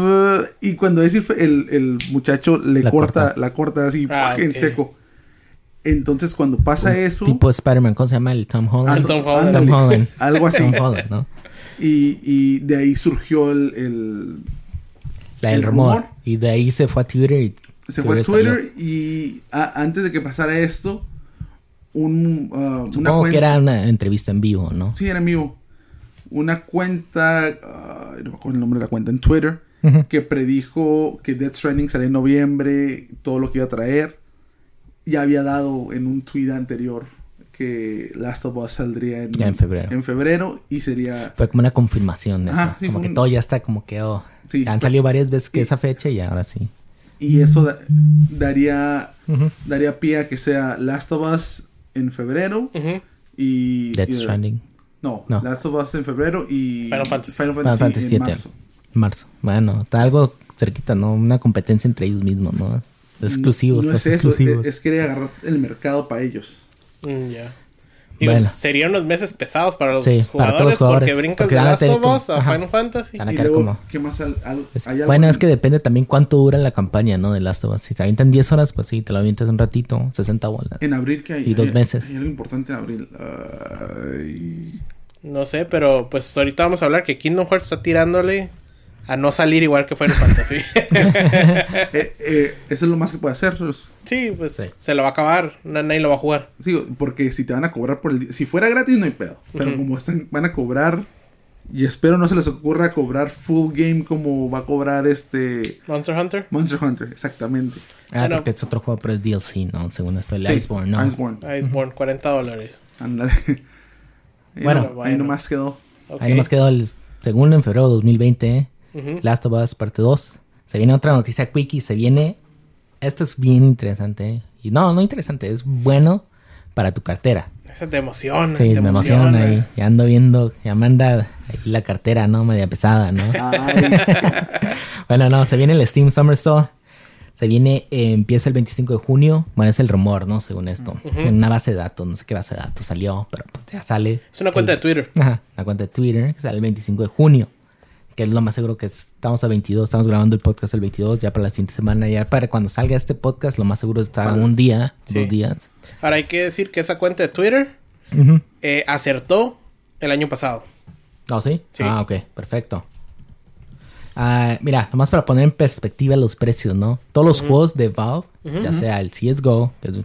y cuando es el, el, el muchacho le La corta, corta. la corta así Ah, en ok. seco entonces cuando pasa eso Tipo Spider-Man, ¿cómo se llama? El Tom Holland. El Tom Holland. ándale, Tom Holland. algo así Tom Holland, ¿no? y, y de ahí surgió el, el- La- el, El rumor. rumor. Y de ahí se fue a Twitter y... se fue a. Twitter y a- antes de que pasara esto un ah, una que era una entrevista en vivo, ¿no? Sí, era en vivo. Una cuenta, ah, no me acuerdo el nombre de la cuenta, en Twitter, que predijo que Death Stranding salía en noviembre, todo lo que iba a traer. Ya había dado en un tweet anterior que Last of Us saldría en, Ya en febrero. en febrero y sería... Fue como una confirmación de Ajá, eso. sí, como que un- todo ya está como que... oh, Sí, han fue- salido varias veces que y- esa fecha y ahora sí. Y eso da- daría, daría pie a que sea Last of Us en febrero y... Death y- Stranding. No, No. Last of Us en febrero y Final Fantasy. Final Final Fantasy, Fantasy en VII. marzo. Marzo. Bueno, está algo cerquita, ¿no? Una competencia entre ellos mismos, ¿no? Exclusivos, No los es eso, exclusivos. es, es querer agarrar el mercado para ellos. Mm, ya. Digo, Bueno. serían unos meses pesados para los, Sí, para jugadores, todos los jugadores, porque brincas porque de Last of Us a. Final Fantasy. Van a Y quedar luego, como... ¿qué más? Al, al- Es- hay algo Bueno, en- es que depende también cuánto dura la campaña, ¿no? De Last of Us. Si se avientan 10 horas, pues sí, te lo avientas un ratito, 60 bolas. En abril que hay... Y dos hay- meses. Hay algo importante en abril. No sé, pero pues ahorita vamos a hablar que Kingdom Hearts está tirándole a no salir igual que Final Fantasy. Eh, eh, eso es lo más que puede hacer. sí, pues Sí. se lo va a acabar. na- Nadie lo va a jugar. Sí, porque si te van a cobrar por el... Si fuera gratis no hay pedo. Pero como están, van a cobrar... Y espero no se les ocurra cobrar full game como va a cobrar este... Monster Hunter. Monster Hunter, exactamente. Ah, Bueno. porque es otro juego, pero es DLC, ¿no? Según esto, el Sí, Iceborne, ¿no? Iceborne. Iceborne, 40 dólares. Ándale. Ahí Bueno. no- ahí nomás quedó. Ok. Ahí nomás quedó el... Según en febrero de 2020, ¿eh? Ujú. Last of Us parte 2. Se viene otra noticia quickie, se viene... Esto es bien interesante. Y no, no interesante, es bueno para tu cartera. Esa te emociona. Sí, te me emociona ahí. Ya ando viendo, ya manda ahí la cartera, ¿no? Media pesada, ¿no? Bueno, no, se viene el Steam Summer Store. Se viene, eh, empieza el 25 de junio. Bueno, es el rumor, ¿no? Según esto. Una base de datos, no sé qué base de datos salió, pero pues ya sale. Es una cuenta de Twitter. Ajá, la cuenta de Twitter, que sale el 25 de junio. Que es lo más seguro que es- estamos a 22, estamos grabando el podcast el 22, ya para la siguiente semana, ya para cuando salga este podcast, lo más seguro está Vale. un día, Sí. dos días. Ahora hay que decir que esa cuenta de Twitter eh, acertó el año pasado. ¿Oh, sí? Sí. Ah, ok, perfecto. Ah, mira, nomás para poner en perspectiva los precios, ¿no? Todos los juegos de Valve, ya sea el CSGO, que es,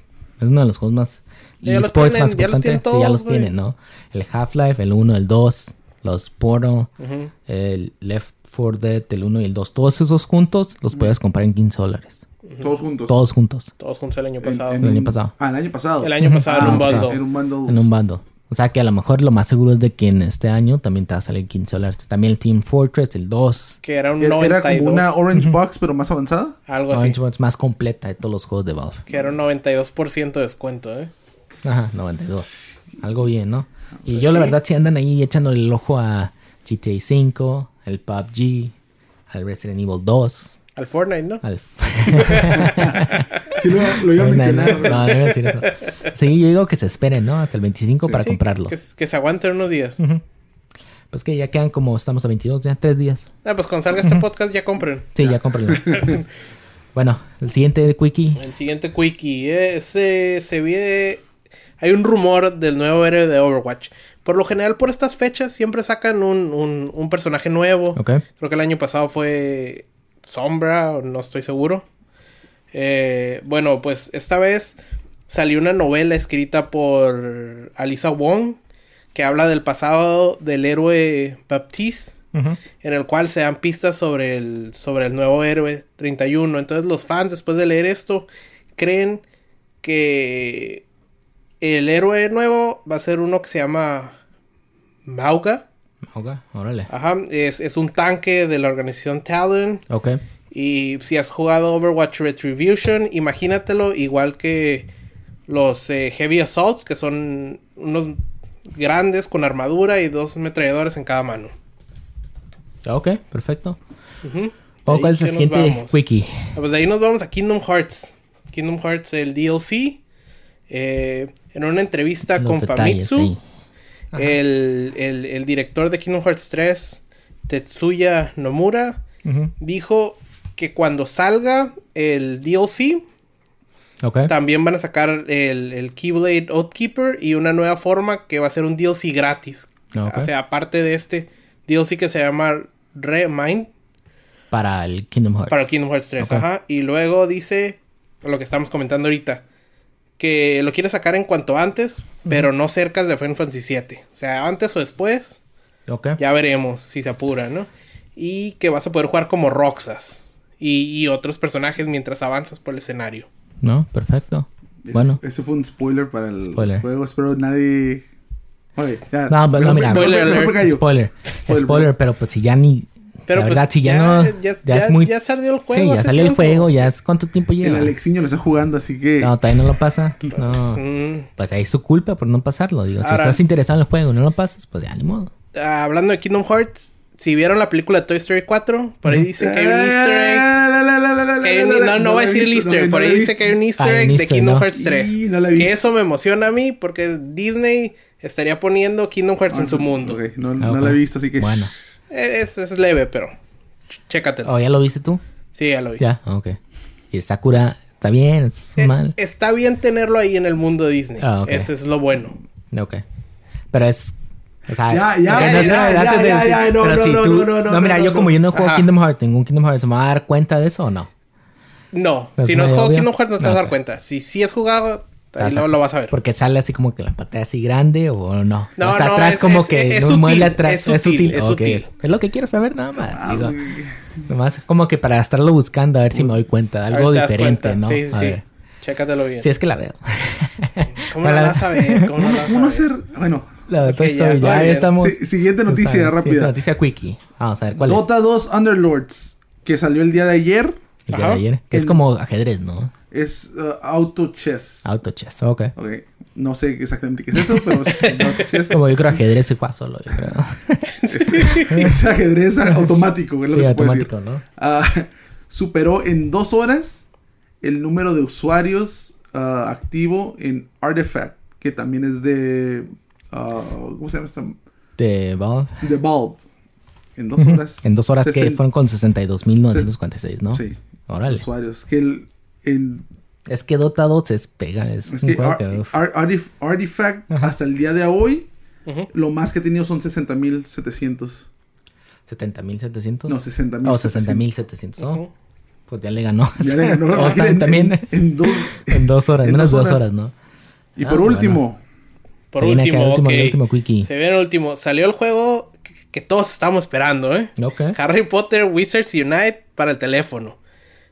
uno de los juegos más Ya los esports tienen, más ya los importantes, ya tienen, ¿no? El Half-Life, el 1, el 2, los Portal, el Left 4 Dead, el 1 y el 2, todos esos juntos los puedes comprar en 15 dólares. todos juntos. Todos juntos, Todos juntos el año pasado. en El año pasado. Ah, el año pasado. El año pasado en Ah, un bundle. En un bundle. en un bando. O sea que a lo mejor lo más seguro es de que en este año también te va a salir 15 dólares. También el Team Fortress, el 2. Que era un Era- Era 92. como una Orange Box, pero más avanzada. Algo así. Orange Box más completa de todos los juegos de Valve. Que era un 92% de descuento, ¿eh? Ajá, 92. Algo bien, ¿no? Y Pues yo la verdad sí andan ahí echándole el ojo a GTA 5, al PUBG, al Resident Evil 2, Al Fortnite, ¿no? al... Sí, lo, lo iba a No, no, mencionar. no, no iba a decir eso. Sí, yo digo que se esperen, ¿no? Hasta el 25 para Sí, comprarlo. Que, que se aguanten unos días. Pues que ya quedan como estamos a 22, ya tres días. Ah, pues cuando salga este podcast ya compren. Sí, ya cómprenlo. bueno, el siguiente quickie. El siguiente quickie. eh, Ese se ve. Hay un rumor del nuevo héroe de Overwatch. Por lo general, por estas fechas, siempre sacan un, un, un personaje nuevo. Creo que el año pasado fue Sombra, no estoy seguro. Eh, bueno, pues esta vez salió una novela escrita por Alisa Wong que habla del pasado del héroe Baptiste, en el cual se dan pistas sobre el, sobre el nuevo héroe 31. Entonces los fans, después de leer esto, creen que el héroe nuevo va a ser uno que se llama Mauga. Ok, órale. Ajá, es, es un tanque de la organización Talon. Ok. Y si has jugado Overwatch Retribution, imagínatelo igual que los eh, Heavy Assaults, que son unos grandes con armadura y dos metralladores en cada mano. Ok, perfecto. Ujú. ¿O Ahí cuál es el siguiente quickie? Ah, Pues de ahí nos vamos a Kingdom Hearts. Kingdom Hearts, el DLC. Eh, en una entrevista Los con detalles Famitsu, el, el- el director de Kingdom Hearts 3, Tetsuya Nomura, dijo que cuando salga el DLC, Ok. también van a sacar el, el Keyblade Oathkeeper y una nueva forma que va a ser un DLC gratis. Ok. O sea, aparte de este DLC que se llama Remind Para el Kingdom Hearts. para el Kingdom Hearts 3. Ok. Ajá. Y luego dice lo que estamos comentando ahorita. Que lo quiere sacar en cuanto antes, pero no cerca de Final Fantasy VII. O sea, antes o después. Ok. Ya veremos si se apura, ¿no? Y que vas a poder jugar como Roxas y, y otros personajes mientras avanzas por el escenario. No, perfecto. Ese- Bueno. Ese fue un spoiler para el Spoiler. juego. Espero nadie. Oye, ya. No, pero no, mira. Spoiler. Spoiler. Spoiler. Spoiler, pero pues si ya ni... Pero la pues, verdad, si ya, ya- no... ya- Ya, ya- es muy... ya salió el juego Sí, ya salió el juego, ya es... ¿Cuánto tiempo El lleva? Alexiño lo está jugando, así que. No, todavía no lo pasa. No. Mm. Pues ahí es su culpa por no pasarlo. Digo, si estás interesado en el juego y no lo pasas, pues ya ni modo. Ah, hablando de Kingdom Hearts, si vieron la película Toy Story 4, por ahí dicen que hay un easter egg. que hay un- no, no voy a decir el easter egg, por ahí dice que hay un easter Ah, hay egg de easter, Kingdom ¿no? Hearts 3. Y no la he que visto. eso me emociona a mí porque Disney estaría poniendo Kingdom Hearts en su mundo. No, Ah, la he visto, así que. Bueno. Es, es leve, pero ch- chécatelo. ¿O ya lo viste tú? Sí, ya lo vi. Ya, ok. Y Sakura está bien, es Eh, mal. Está bien tenerlo ahí en el mundo de Disney. Ah. Ese es lo bueno. Ok. Pero es. O sea, Ya, ya, ya, no, espera, ya, antes de ya, decir- ya, no, no, si no, tú- no, no, no, mira, no, yo como no. yo no juego Ajá. Kingdom Hearts, ningún Kingdom Hearts, ¿me va a dar cuenta de eso o no? No, ¿Es si no has jugado? Kingdom Hearts no te vas a dar cuenta. Si sí has jugado, ahí luego lo vas a ver. Porque sale así como que la pantalla así grande o no. No, O está no, atrás es- como es- que es no sutil, mueble atrás. es sutil, es sutil. Es lo que quiero saber nada más. Ah, digo. Nomás como que para estarlo buscando a ver si me doy cuenta. Algo diferente, cuenta. ¿no? Sí, sí, a sí. ver. Chécatelo bien. Si es que la veo. ¿Cómo la vas a ver? ¿Cómo no la vas a Uno ver? hacer. Bueno, La ya ya, estamos. si- siguiente noticia rápida. Siguiente noticia quickie. Vamos a ver cuál Dota 2 Underlords, que salió el día de ayer, es. El día de ayer. Que es como ajedrez, ¿no? Es uh, Auto Chess. Auto chess. Ok. Ok, no sé exactamente qué es eso, pero es Auto Chess. Como yo creo ajedrez se solo, yo creo. Es ajedrez automático, es lo sí, que decir. automático, ¿no? Ah, superó en dos horas el número de usuarios ah, activo en Artifact, que también es de. ah, ¿Cómo se llama esta? De Valve. De Bulb. En dos horas. En dos horas que fueron con 62.946, ¿no? Sí, Órale. usuarios. Que el, en- Es que Dota 2 es pega, es, es un que juego Ar-. Ar- Artif- Artifact, hasta el día de hoy, Ujú. lo más que ha tenido son 60.700. 70.700. No, 60.700. Oh, 60.700. Oh, Ujú. Pues ya le ganó. Ya le ganó. Oh, imagínate, tam- también En, en dos. en dos horas, en menos de dos horas. horas, ¿no? Y Ah, por bueno. último, Por Se viene acá último, el último, ok. el último quickie. Se viene el último. Salió el juego que, que todos estamos esperando, ¿eh? Ok. Harry Potter Wizards Unite para el teléfono.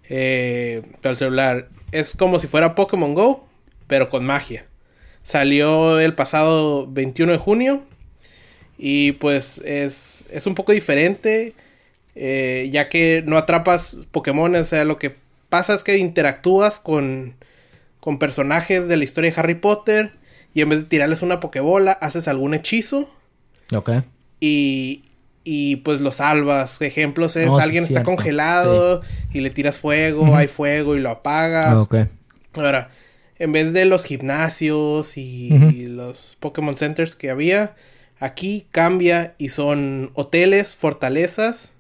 Eh, para el celular. Es como si fuera Pokémon Go, pero con magia. Salió el pasado 21 de junio. Y pues es, es un poco diferente. eh, ya que no atrapas Pokémon. O sea, lo que pasa es que interactúas con, con personajes de la historia de Harry Potter. Y en vez de tirarles una Pokébola, haces algún hechizo Ok. y, y pues lo salvas. Ejemplos es Oh, alguien está congelado y le tiras fuego, hay fuego y lo apagas. Ah, ok. Ahora, en vez de los gimnasios y, los Pokémon Centers que había, aquí cambia y son hoteles, fortalezas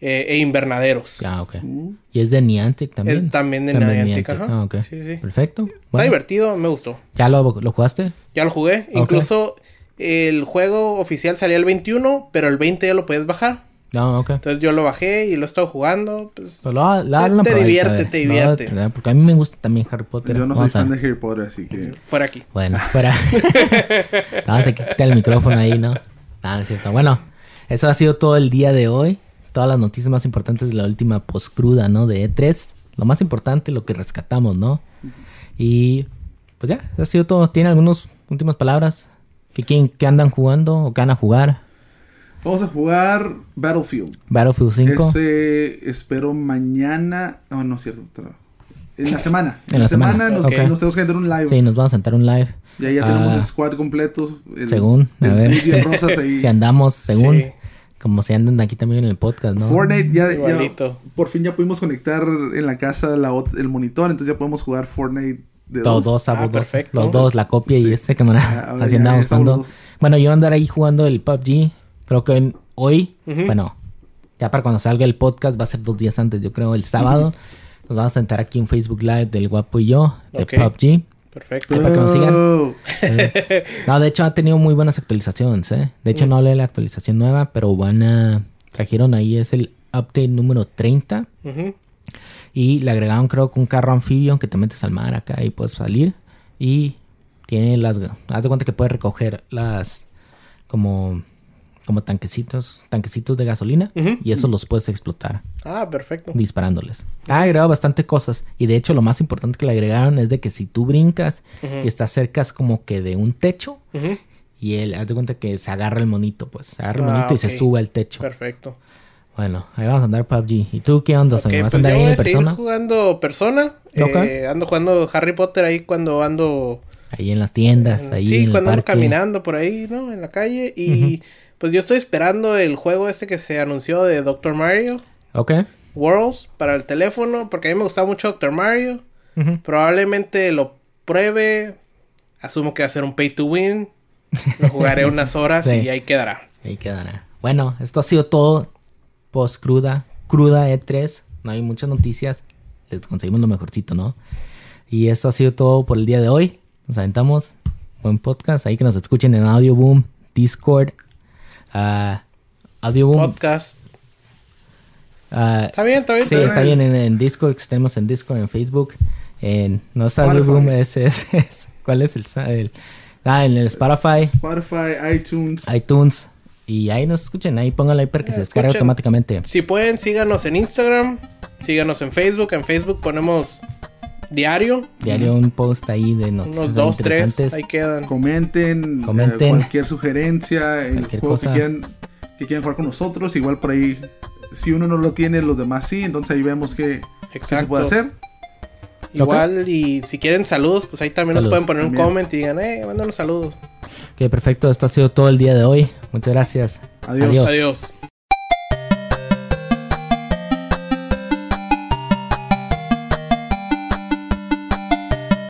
eh, e invernaderos. Ah, ok. uh, Y es de Niantic también. Es también de También Niantic, ajá. Ah, ok. Sí, sí. Perfecto. Está divertido, me gustó. ¿Ya lo, lo jugaste? Ya lo jugué. Incluso el juego oficial salía el 21, pero el 20 ya lo puedes bajar. No, ok. Entonces yo lo bajé y lo he estado jugando. Pues, lo, lo- Te- te divierte, te divierte. ¿verdad? Porque a mí me gusta también Harry Potter. yo no soy fan de. Harry Potter, así que. fuera aquí. Bueno, fuera. Vamos a quitar el micrófono ahí, ¿no? Ah, no es cierto. Bueno, eso ha sido todo el día de hoy. Todas las noticias más importantes de la última postcruda, ¿no? De E3. Lo más importante, lo que rescatamos, ¿no? Y pues ya, ha sido todo. ¿Tiene algunas últimas palabras? ¿Qué, quién- qué andan jugando o qué van a jugar? Vamos a jugar Battlefield. Battlefield 5. Ese espero mañana. No, no es cierto. En la semana. En la semana, nos, ok. nos tenemos que meter un live. Sí, nos vamos a sentar un live. Y ahí ya tenemos Ah, squad completo. El- según, a el ver. Rosas ahí. Si andamos, según. Sí. Como si andan aquí también en el podcast, ¿no? Fortnite ya, ya- por fin ya pudimos conectar en la casa la el monitor, entonces ya podemos jugar Fortnite de Todos dos. dos, a Ah, los dos, perfecto. los dos, la copia y Sí. este que me Ah, así andamos jugando. Bueno, yo andar ahí jugando el PUBG. Creo que en- hoy, Ujú. bueno, ya para cuando salga el podcast va a ser dos días antes, yo creo, el sábado. Nos vamos a sentar aquí un Facebook Live del Guapo y yo, de Ok. PUBG. Perfecto. Ahí para que nos sigan. Eh, No, de hecho ha tenido muy buenas actualizaciones, ¿eh? De hecho no hablé de la actualización nueva, pero van a... Trajeron ahí, es el update número 30. Y le agregaron creo que un carro anfibio que te metes al mar acá y puedes salir. Y tiene las... Haz de cuenta que puedes recoger las... Como... como tanquecitos, tanquecitos de gasolina. Y esos los puedes explotar Ah, perfecto. disparándoles. Ha agregado bastante cosas. Y de hecho, lo más importante que le agregaron es de que si tú brincas y estás cerca como que de un techo, y él, haz de cuenta que se agarra el monito, pues. Se agarra el Ah, monito y se sube al techo. Perfecto. Bueno, ahí vamos a andar PUBG. ¿Y tú qué onda, Ok, Sonia? ¿Vas pues a andar yo ahí en persona? jugando persona. Eh, ando jugando Harry Potter ahí cuando ando... Ahí en las tiendas, ahí sí, en el cuando ando parque. caminando por ahí, ¿no? En la calle. Y pues yo estoy esperando el juego este que se anunció de Doctor Mario. Ok. Worlds para el teléfono. Porque a mí me gusta mucho Doctor Mario. Probablemente lo pruebe. Asumo que va a ser un pay to win. Lo jugaré unas horas Sí. y ahí quedará. Ahí quedará. Bueno, esto ha sido todo post cruda, cruda E3. No hay muchas noticias. Les conseguimos lo mejorcito, ¿no? Y esto ha sido todo por el día de hoy. Nos aventamos. Buen podcast. Ahí que nos escuchen en Audio Boom, Discord, ah, Audio Boom. Podcast. ah, Está bien, está bien. sí, está bien en, en Discord. que Estemos en Discord, en Facebook. En, no es Audio. Boom, es, es- es- ¿Cuál es el, el- Ah, en el Spotify. Spotify, iTunes. iTunes. Y ahí nos escuchen, ahí pónganlo ahí para que Eh, se descargue escuchen. automáticamente. Si pueden, síganos en Instagram. Síganos en Facebook. En Facebook ponemos diario. Diario un post ahí de noticias Unos dos, tres. Ahí quedan. Comenten, Comenten. eh, cualquier sugerencia, el Cualquier juego cosa. que quieran, que quieran jugar con nosotros. Igual por ahí, si uno no lo tiene, los demás sí. Entonces ahí vemos qué, qué se puede hacer. Igual, y si quieren saludos, pues ahí también nos Saludos. pueden poner un comment y digan, eh, mándanos saludos. Ok, perfecto. Esto ha sido todo el día de hoy. Muchas gracias. Adiós. Adiós. Adiós.